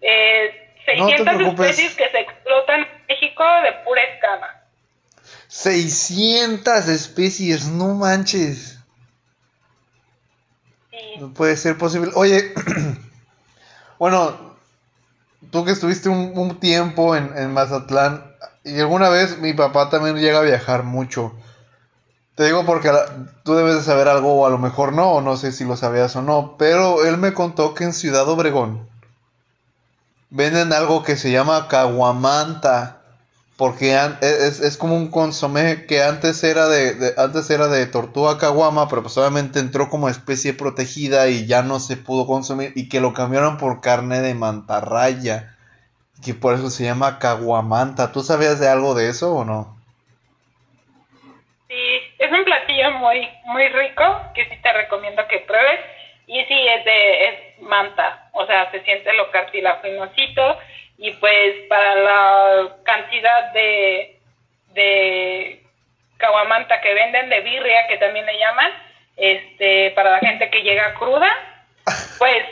Eh, No te 600 preocupes. especies que se explotan en México de pura escama. 600 especies, no manches. Sí. No puede ser posible. Oye, <clears throat> bueno, tú que estuviste un, tiempo en, en Mazatlán, y alguna vez mi papá también llega a viajar mucho. Te digo porque tú debes de saber algo, o a lo mejor no, o no sé si lo sabías o no, pero él me contó que en Ciudad Obregón venden algo que se llama caguamanta. Porque an- es, es como un consomé que antes era de, antes era de tortuga caguama, pero pues obviamente entró como especie protegida y ya no se pudo consumir y que lo cambiaron por carne de mantarraya, que por eso se llama caguamanta. ¿Tú sabías de algo de eso o no? Sí, es un platillo muy muy rico que sí te recomiendo que pruebes y sí es de es manta, o sea, se siente lo cartilaginosito y pues para la cantidad de de caguamanta que venden de birria que también le llaman, este para la gente que llega cruda, <laughs> pues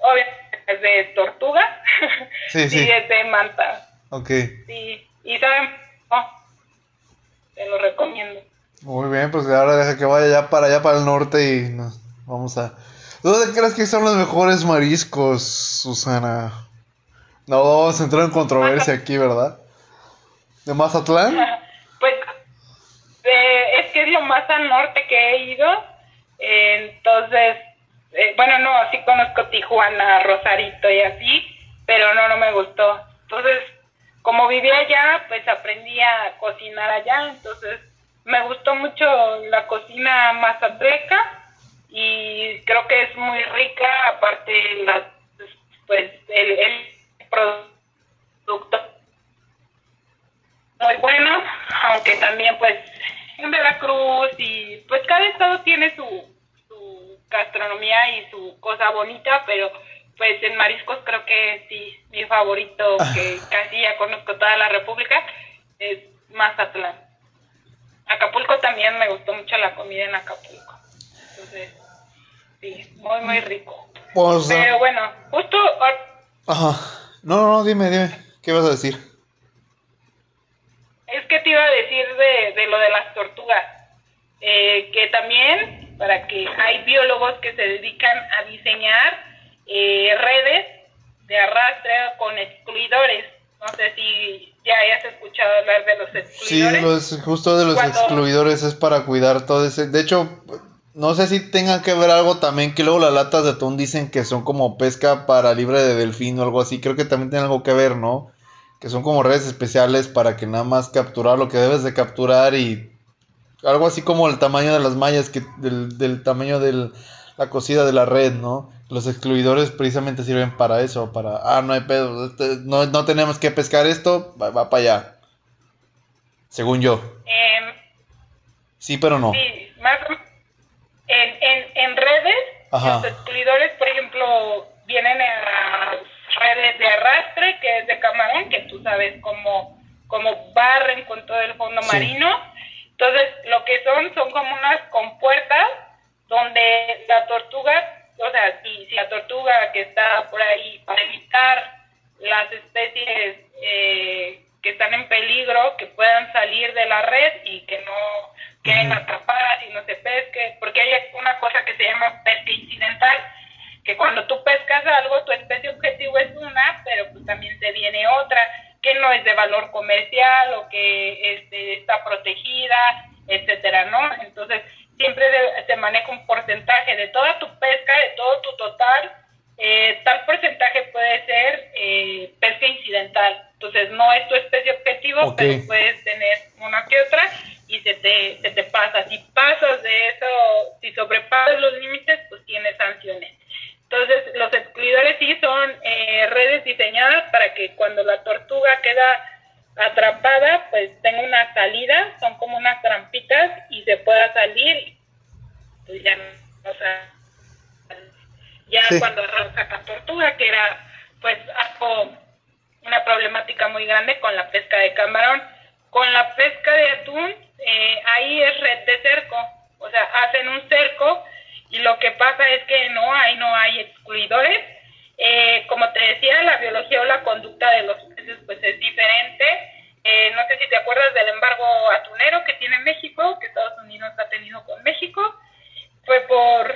obviamente es de tortuga, <laughs> Sí, sí. es de manta, Ok, sí, y saben, oh, te lo recomiendo. muy bien, pues ahora deja que vaya ya para allá para el norte y nos vamos a... ¿Dónde crees que son los mejores mariscos, Susana? No vamos a entrar en controversia aquí, ¿verdad? ¿De Mazatlán? <laughs> Pues eh, es que es lo más al norte que he ido, entonces, eh, bueno, no, sí conozco Tijuana, Rosarito y así, pero no, no me gustó. Entonces, como vivía allá, pues aprendí a cocinar allá, entonces me gustó mucho la cocina mazatleca y creo que es muy rica, aparte la, pues el, el producto muy bueno, aunque también pues en Veracruz y pues cada estado tiene su, su gastronomía y su cosa bonita, pero pues en mariscos creo que sí, mi favorito, <laughs> que casi ya conozco toda la República, es Mazatlán. Acapulco también me gustó mucho la comida en Acapulco. Entonces, sí, muy, muy rico. Pues, pero bueno, justo... Ajá. No, no, no, dime, dime, ¿qué vas a decir? Es que te iba a decir de, de lo de las tortugas, eh, que también, para que hay biólogos que se dedican a diseñar eh, redes de arrastre con excluidores. No sé si ya hayas escuchado hablar de los excluidores. Sí, justo de los excluidores es para cuidar todo ese. De hecho, no sé si tengan que ver algo también que luego las latas de atún dicen que son como pesca para libre de delfín o algo así. Creo que también tiene algo que ver, ¿no? Que son como redes especiales para que nada más capturar lo que debes de capturar y algo así como el tamaño de las mallas, que del, del tamaño de la cosida de la red, ¿no? Los excluidores precisamente sirven para eso, para, ah, no hay pedo, este, no, no tenemos que pescar esto, va, para allá. Según yo. Em, sí, pero no. Sí, más en, en, en los excluidores, por ejemplo, vienen en las redes de arrastre, que es de camarón, que tú sabes cómo, cómo barren con todo el fondo marino. Entonces, lo que son, son como unas compuertas donde la tortuga o sea, si, si la tortuga que está por ahí para evitar las especies eh, que están en peligro, que puedan salir de la red y que no queden atrapadas y no se pesque, porque hay una cosa que se llama pesca incidental, que cuando tú pescas algo, tu especie objetivo es una, pero pues también te viene otra que no es de valor comercial o que este, está protegida, etcétera, ¿no? Entonces, siempre se maneja un porcentaje de toda tu pesca, de todo tu total, eh, tal porcentaje puede ser eh, pesca incidental. Entonces no es tu especie objetivo, pero puedes tener una que otra y se te, se te pasa. Si pasas de eso, si sobrepasas los límites, pues tienes sanciones. Entonces los excluidores sí son eh, redes diseñadas para que cuando la tortuga queda atrapada, pues tenga una salida, son como unas trampitas y se pueda salir, pues ya, o sea, ya cuando arranca la tortuga, que era pues algo, una problemática muy grande con la pesca de camarón. Con la pesca de atún, eh, ahí es red de cerco, o sea, hacen un cerco y lo que pasa es que no hay, no hay excluidores. Eh, como te decía, la biología o la conducta de los peces pues es diferente. Eh, no sé si te acuerdas del embargo atunero que tiene México, que Estados Unidos ha tenido con México. Fue por,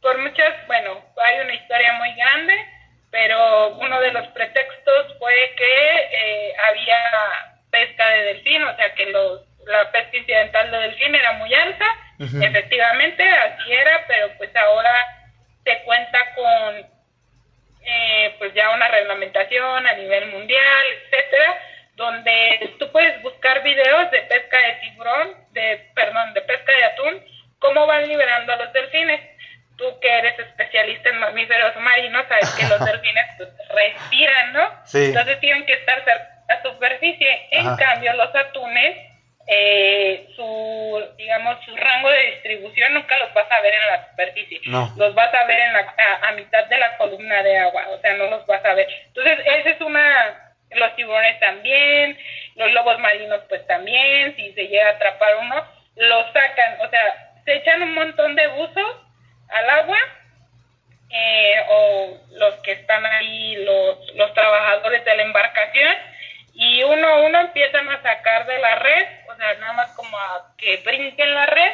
por muchas, bueno, hay una historia muy grande, pero uno de los pretextos fue que eh, había pesca de delfín, o sea que los, la pesca incidental de delfín era muy alta. Efectivamente, así era, pero pues ahora se cuenta con eh, pues ya una reglamentación a nivel mundial, etcétera, donde tú puedes buscar videos de pesca de tiburón, de perdón, de pesca de atún, cómo van liberando a los delfines. Tú que eres especialista en mamíferos marinos, sabes que los <laughs> delfines pues, respiran, ¿no? Entonces tienen que estar cerca a la superficie. En cambio, los atunes eh, su, digamos, su rango de distribución nunca los vas a ver en la superficie. Los vas a ver en la, a, mitad de la columna de agua, o sea, no los vas a ver. Entonces, esa es una, los tiburones también, los lobos marinos pues también, si se llega a atrapar uno, los sacan, o sea, se echan un montón de buzos al agua, eh, o los que están ahí, los, los trabajadores de la embarcación, y uno a uno empiezan a sacar de la red, o sea, nada más como a que brinquen la red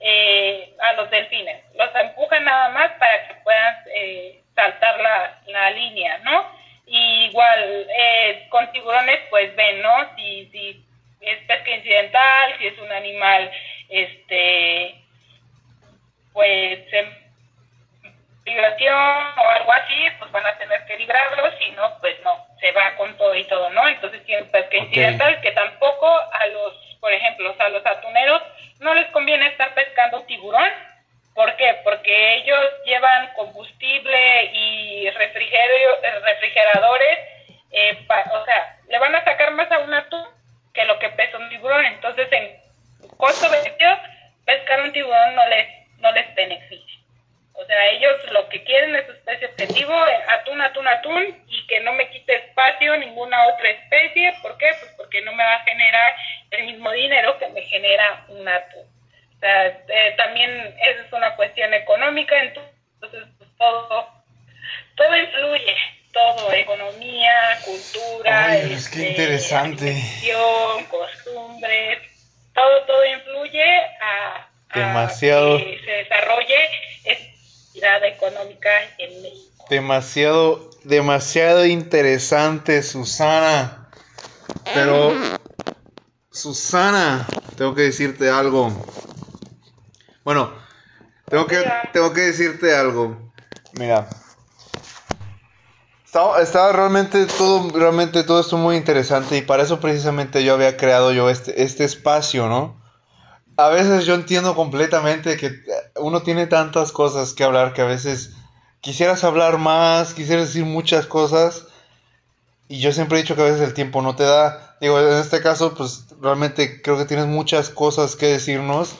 eh, a los delfines. Los empujan nada más para que puedan eh, saltar la, la línea, ¿no? Y igual, eh, con tiburones, pues ven, ¿no? Si, si es pesca incidental, si es un animal, este, pues, en vibración o algo así, pues van a tener que librarlo, si no, pues no, se va con todo y todo, ¿no? Entonces tienen pesca incidental que tampoco a los, por ejemplo, a los atuneros no les conviene estar pescando tiburón. ¿Por qué? Porque combustible y refrigeradores, eh, o sea, le van a sacar más a un atún que lo que pesa un tiburón. Entonces, en costo-beneficio, pescar un tiburón no les, no les beneficia. O sea, ellos lo que quieren es su especie objetivo, atún, atún, atún, y que no me quite espacio ninguna otra especie. ¿Por qué? Pues porque no me va a generar el mismo dinero que me genera un atún. O sea, eh, también esa es una cuestión económica, entonces pues, todo, todo influye, todo, economía, cultura, Ay, es este, interesante. costumbres, todo, todo influye a, Demasiado. que se desarrolle económica en México. Demasiado, demasiado interesante, Susana. Pero, Susana, tengo que decirte algo. Bueno, tengo que, tengo que decirte algo. Mira. Estaba, estaba, realmente todo, realmente todo esto muy interesante y para eso precisamente yo había creado yo este, este espacio, ¿no? a veces yo entiendo completamente que uno tiene tantas cosas que hablar que a veces quisieras hablar más, quisieras decir muchas cosas y yo siempre he dicho que a veces el tiempo no te da. Digo, en este caso pues realmente creo que tienes muchas cosas que decirnos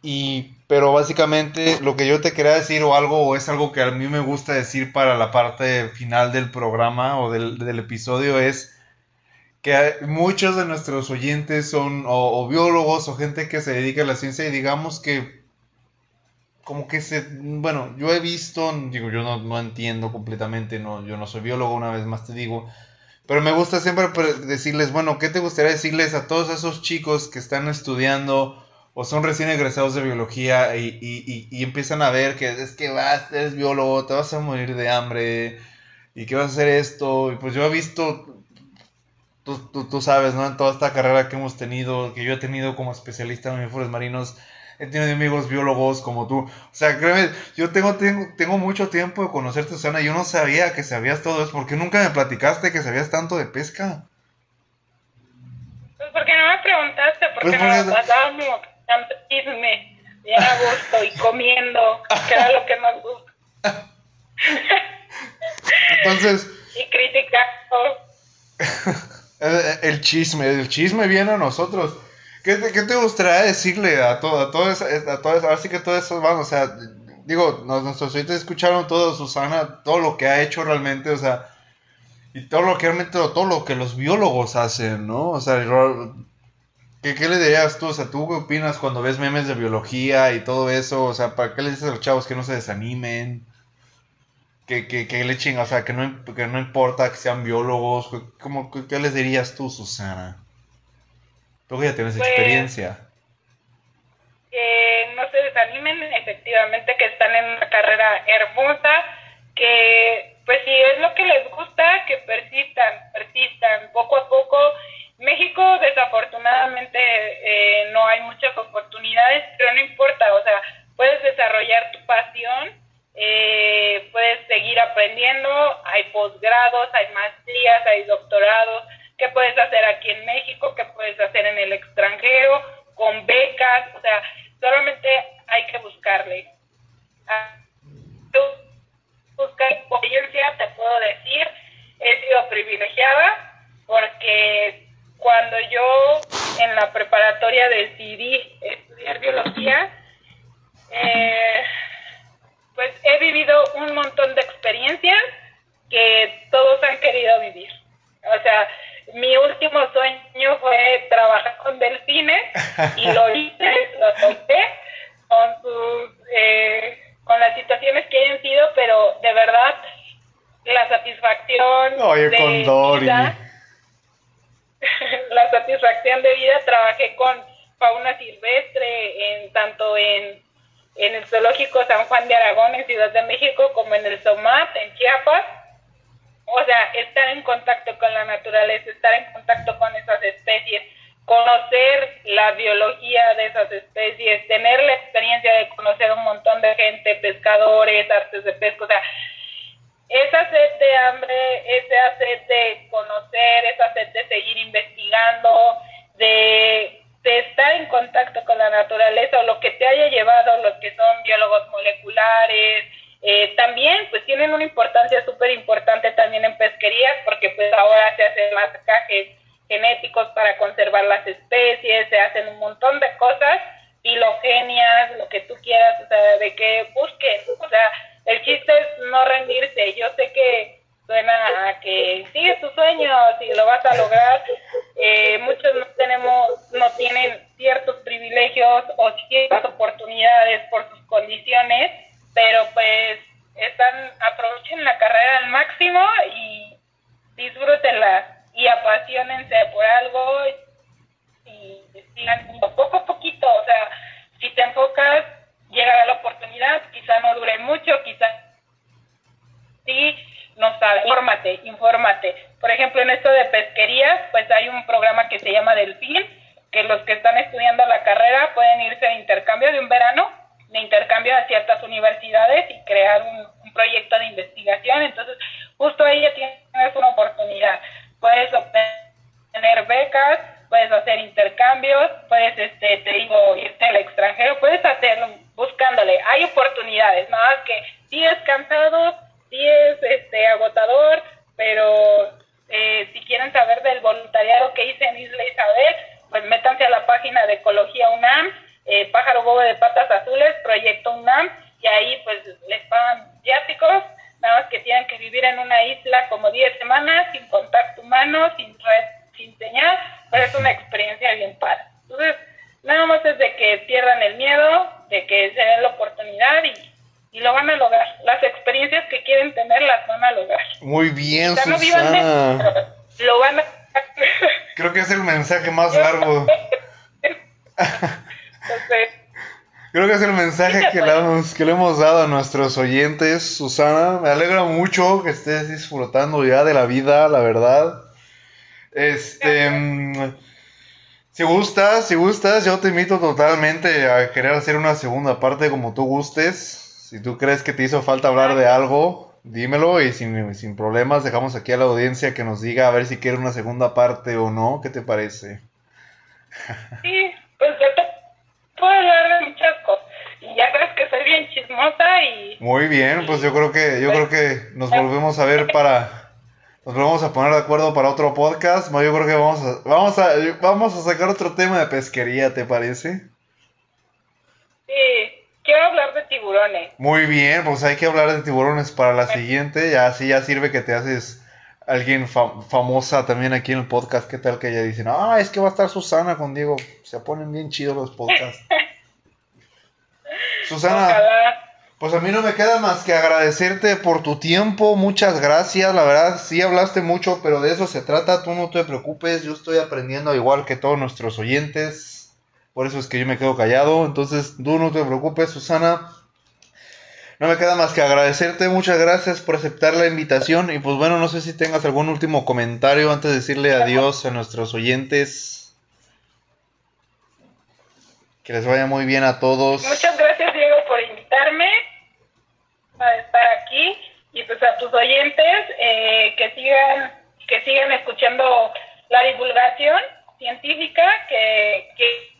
y pero básicamente lo que yo te quería decir o algo o es algo que a mí me gusta decir para la parte final del programa o del, episodio es que muchos de nuestros oyentes son o, biólogos o gente que se dedica a la ciencia y digamos que como que se bueno yo he visto digo yo no, no entiendo completamente no yo no soy biólogo una vez más te digo pero me gusta siempre decirles bueno qué te gustaría decirles a todos esos chicos que están estudiando o son recién egresados de biología y, y, y, empiezan a ver que es que vas, eres biólogo, te vas a morir de hambre y que vas a hacer esto. Y pues yo he visto tú, sabes, ¿no? En toda esta carrera que hemos tenido, que yo he tenido como especialista en mamíferos marinos, he tenido amigos biólogos como tú. O sea, créeme, yo tengo, tengo, tengo mucho tiempo de conocerte, Susana, y yo no sabía que sabías todo eso. ¿Por qué nunca me platicaste que sabías tanto de pesca? Pues porque no me preguntaste, porque pues nos pasábamos tanto chisme, bien a gusto y comiendo, que era lo que nos gusta. <laughs> Entonces... y criticando. <laughs> El chisme, el chisme viene a nosotros. ¿Qué te, qué te gustaría decirle a todo, a todo eso, a todo eso, así que todo eso, vamos, o sea, digo, nuestros oyentes escucharon todo, Susana, todo lo que ha hecho realmente, o sea, y todo lo que realmente, todo lo que los biólogos hacen, ¿no? O sea, ¿qué, qué le dirías tú? O sea, ¿tú qué opinas cuando ves memes de biología y todo eso? O sea, ¿para qué le dices a los chavos que no se desanimen? que, que, que le echen, o sea, que no, que no importa que sean biólogos, ¿cómo, ¿qué les dirías tú, Susana? Tú ya tienes pues, experiencia. Que no se desanimen, efectivamente, que están en una carrera hermosa, que pues si es lo que les gusta, que persistan, persistan, poco a poco. México desafortunadamente eh, no hay muchas oportunidades, pero no importa, o sea, puedes desarrollar tu pasión eh, puedes seguir aprendiendo, hay posgrados, hay maestrías, hay doctorados, ¿qué puedes hacer aquí en México? ¿Qué puedes hacer en el extranjero? Con becas, o sea, solamente hay que buscarle. Ah, tú busca experiencia, te puedo decir, he sido privilegiada porque cuando yo en la preparatoria decidí estudiar biología, eh, pues he vivido un montón de experiencias que todos han querido vivir. O sea, mi último sueño fue trabajar con delfines y lo <laughs> hice, lo toqué con sus, eh, con las situaciones que hayan sido, pero de verdad la satisfacción Oye, de vida, <laughs> la satisfacción de vida trabajé con fauna silvestre en tanto en en el Zoológico San Juan de Aragón en Ciudad de México como en el SOMAT en Chiapas. O sea, estar en contacto con la naturaleza, estar en contacto con esas especies, conocer la biología de esas especies, tener la experiencia de conocer un montón de gente, pescadores, artes de pesca, o sea, esa sed de hambre, esa sed de conocer, esa sed de seguir investigando, de de estar en contacto con la naturaleza o lo que te haya llevado, los que son biólogos moleculares, Eh, también pues tienen una importancia súper importante también en pesquerías porque pues ahora se hacen marcajes genéticos para conservar las especies, se hacen un montón de cosas, filogenias, lo que tú quieras, o sea, de que busques, o sea, el chiste es no rendirse, yo sé que suena a que sigue tus sueños y lo vas a lograr, eh, muchos no tenemos, no tienen ciertos privilegios o ciertas oportunidades por sus condiciones, pero pues están, aprovechen la carrera al máximo y disfrútenla y apasionense por algo y sigan poco a poquito, o sea, si te enfocas, llegará la oportunidad, quizá no dure mucho, quizá sí, no sabes, infórmate, infórmate. Por ejemplo, en esto de pesquerías, pues hay un programa que se llama Delfín, que los que están estudiando la carrera pueden irse de intercambio de un verano, de intercambio a ciertas universidades y crear un, proyecto de investigación. Entonces, justo ahí ya tienes una oportunidad puedes obtener becas, puedes hacer intercambios, puedes, este, te digo, irte al extranjero, puedes hacerlo buscándole. Hay oportunidades, nada más que sí es cansado, sí es este, agotador, pero eh, si quieren saber del voluntariado que hice en Isla Isabel, pues métanse a la página de Ecología UNAM, eh, Pájaro Bobo de Patas Azules, Proyecto UNAM, y ahí pues les pagan viáticos nada más que tienen que vivir en una isla como 10 semanas, sin contacto humano, sin red, sin señal, pero es una experiencia bien padre. Entonces, nada más es de que pierdan el miedo, de que se den la oportunidad y, y lo van a lograr. Las experiencias que quieren tener las van a lograr. Muy bien, Susana. lo van a... Creo que es el mensaje más <laughs> largo. <laughs> Entonces, Creo que es el mensaje que le, hemos, que le hemos dado a nuestros oyentes, Susana. Me alegra mucho que estés disfrutando ya de la vida, la verdad. Este, mm, si gustas, si gustas, yo te invito totalmente a querer hacer una segunda parte como tú gustes. Si tú crees que te hizo falta hablar de algo, dímelo y sin, sin problemas dejamos aquí a la audiencia que nos diga a ver si quiere una segunda parte o no. ¿Qué te parece? Sí, pues puedo hablar de muchas cosas. Y ya sabes que soy bien chismosa y... Muy bien, pues yo creo que, yo creo que nos volvemos a ver para... Nos volvemos a poner de acuerdo para otro podcast. Yo creo que vamos a, vamos a, vamos a sacar otro tema de pesquería, ¿te parece? Sí, quiero hablar de tiburones. Muy bien, pues hay que hablar de tiburones para la siguiente. Ya así ya sirve que te haces alguien famosa también aquí en el podcast. ¿Qué tal que ella dice, ah, es que va a estar Susana con Diego? Se ponen bien chidos los podcasts. <laughs> Susana, pues a mí no me queda más que agradecerte por tu tiempo. Muchas gracias. La verdad, sí hablaste mucho, pero de eso se trata. Tú no te preocupes. Yo estoy aprendiendo igual que todos nuestros oyentes. Por eso es que yo me quedo callado. Entonces, tú no te preocupes, Susana. No me queda más que agradecerte, muchas gracias por aceptar la invitación y pues bueno, no sé si tengas algún último comentario antes de decirle adiós a nuestros oyentes. Que les vaya muy bien a todos. Muchas gracias Diego por invitarme a estar aquí y pues a tus oyentes eh, que sigan que sigan escuchando la divulgación científica, que, que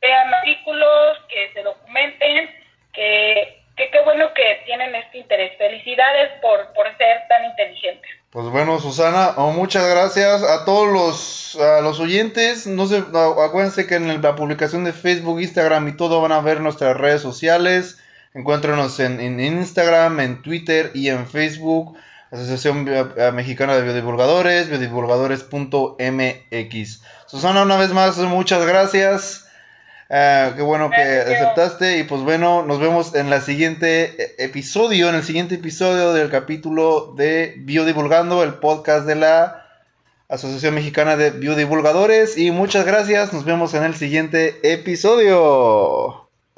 vean artículos, que se documenten, que que qué bueno que tienen este interés. Felicidades por, ser tan inteligentes. Pues bueno, Susana, oh, muchas gracias a todos los, a los oyentes. No se, acuérdense que en la publicación de Facebook, Instagram y todo van a ver nuestras redes sociales. Encuéntrenos en, en Instagram, en Twitter y en Facebook. Asociación Mexicana de Biodivulgadores, biodivulgadores.mx. Susana, una vez más, muchas gracias. Ah, qué bueno que aceptaste. Y pues bueno, nos vemos en la siguiente eh, episodio, en el siguiente episodio del capítulo de Biodivulgando, el podcast de la Asociación Mexicana de Biodivulgadores. Y muchas gracias, nos vemos en el siguiente episodio.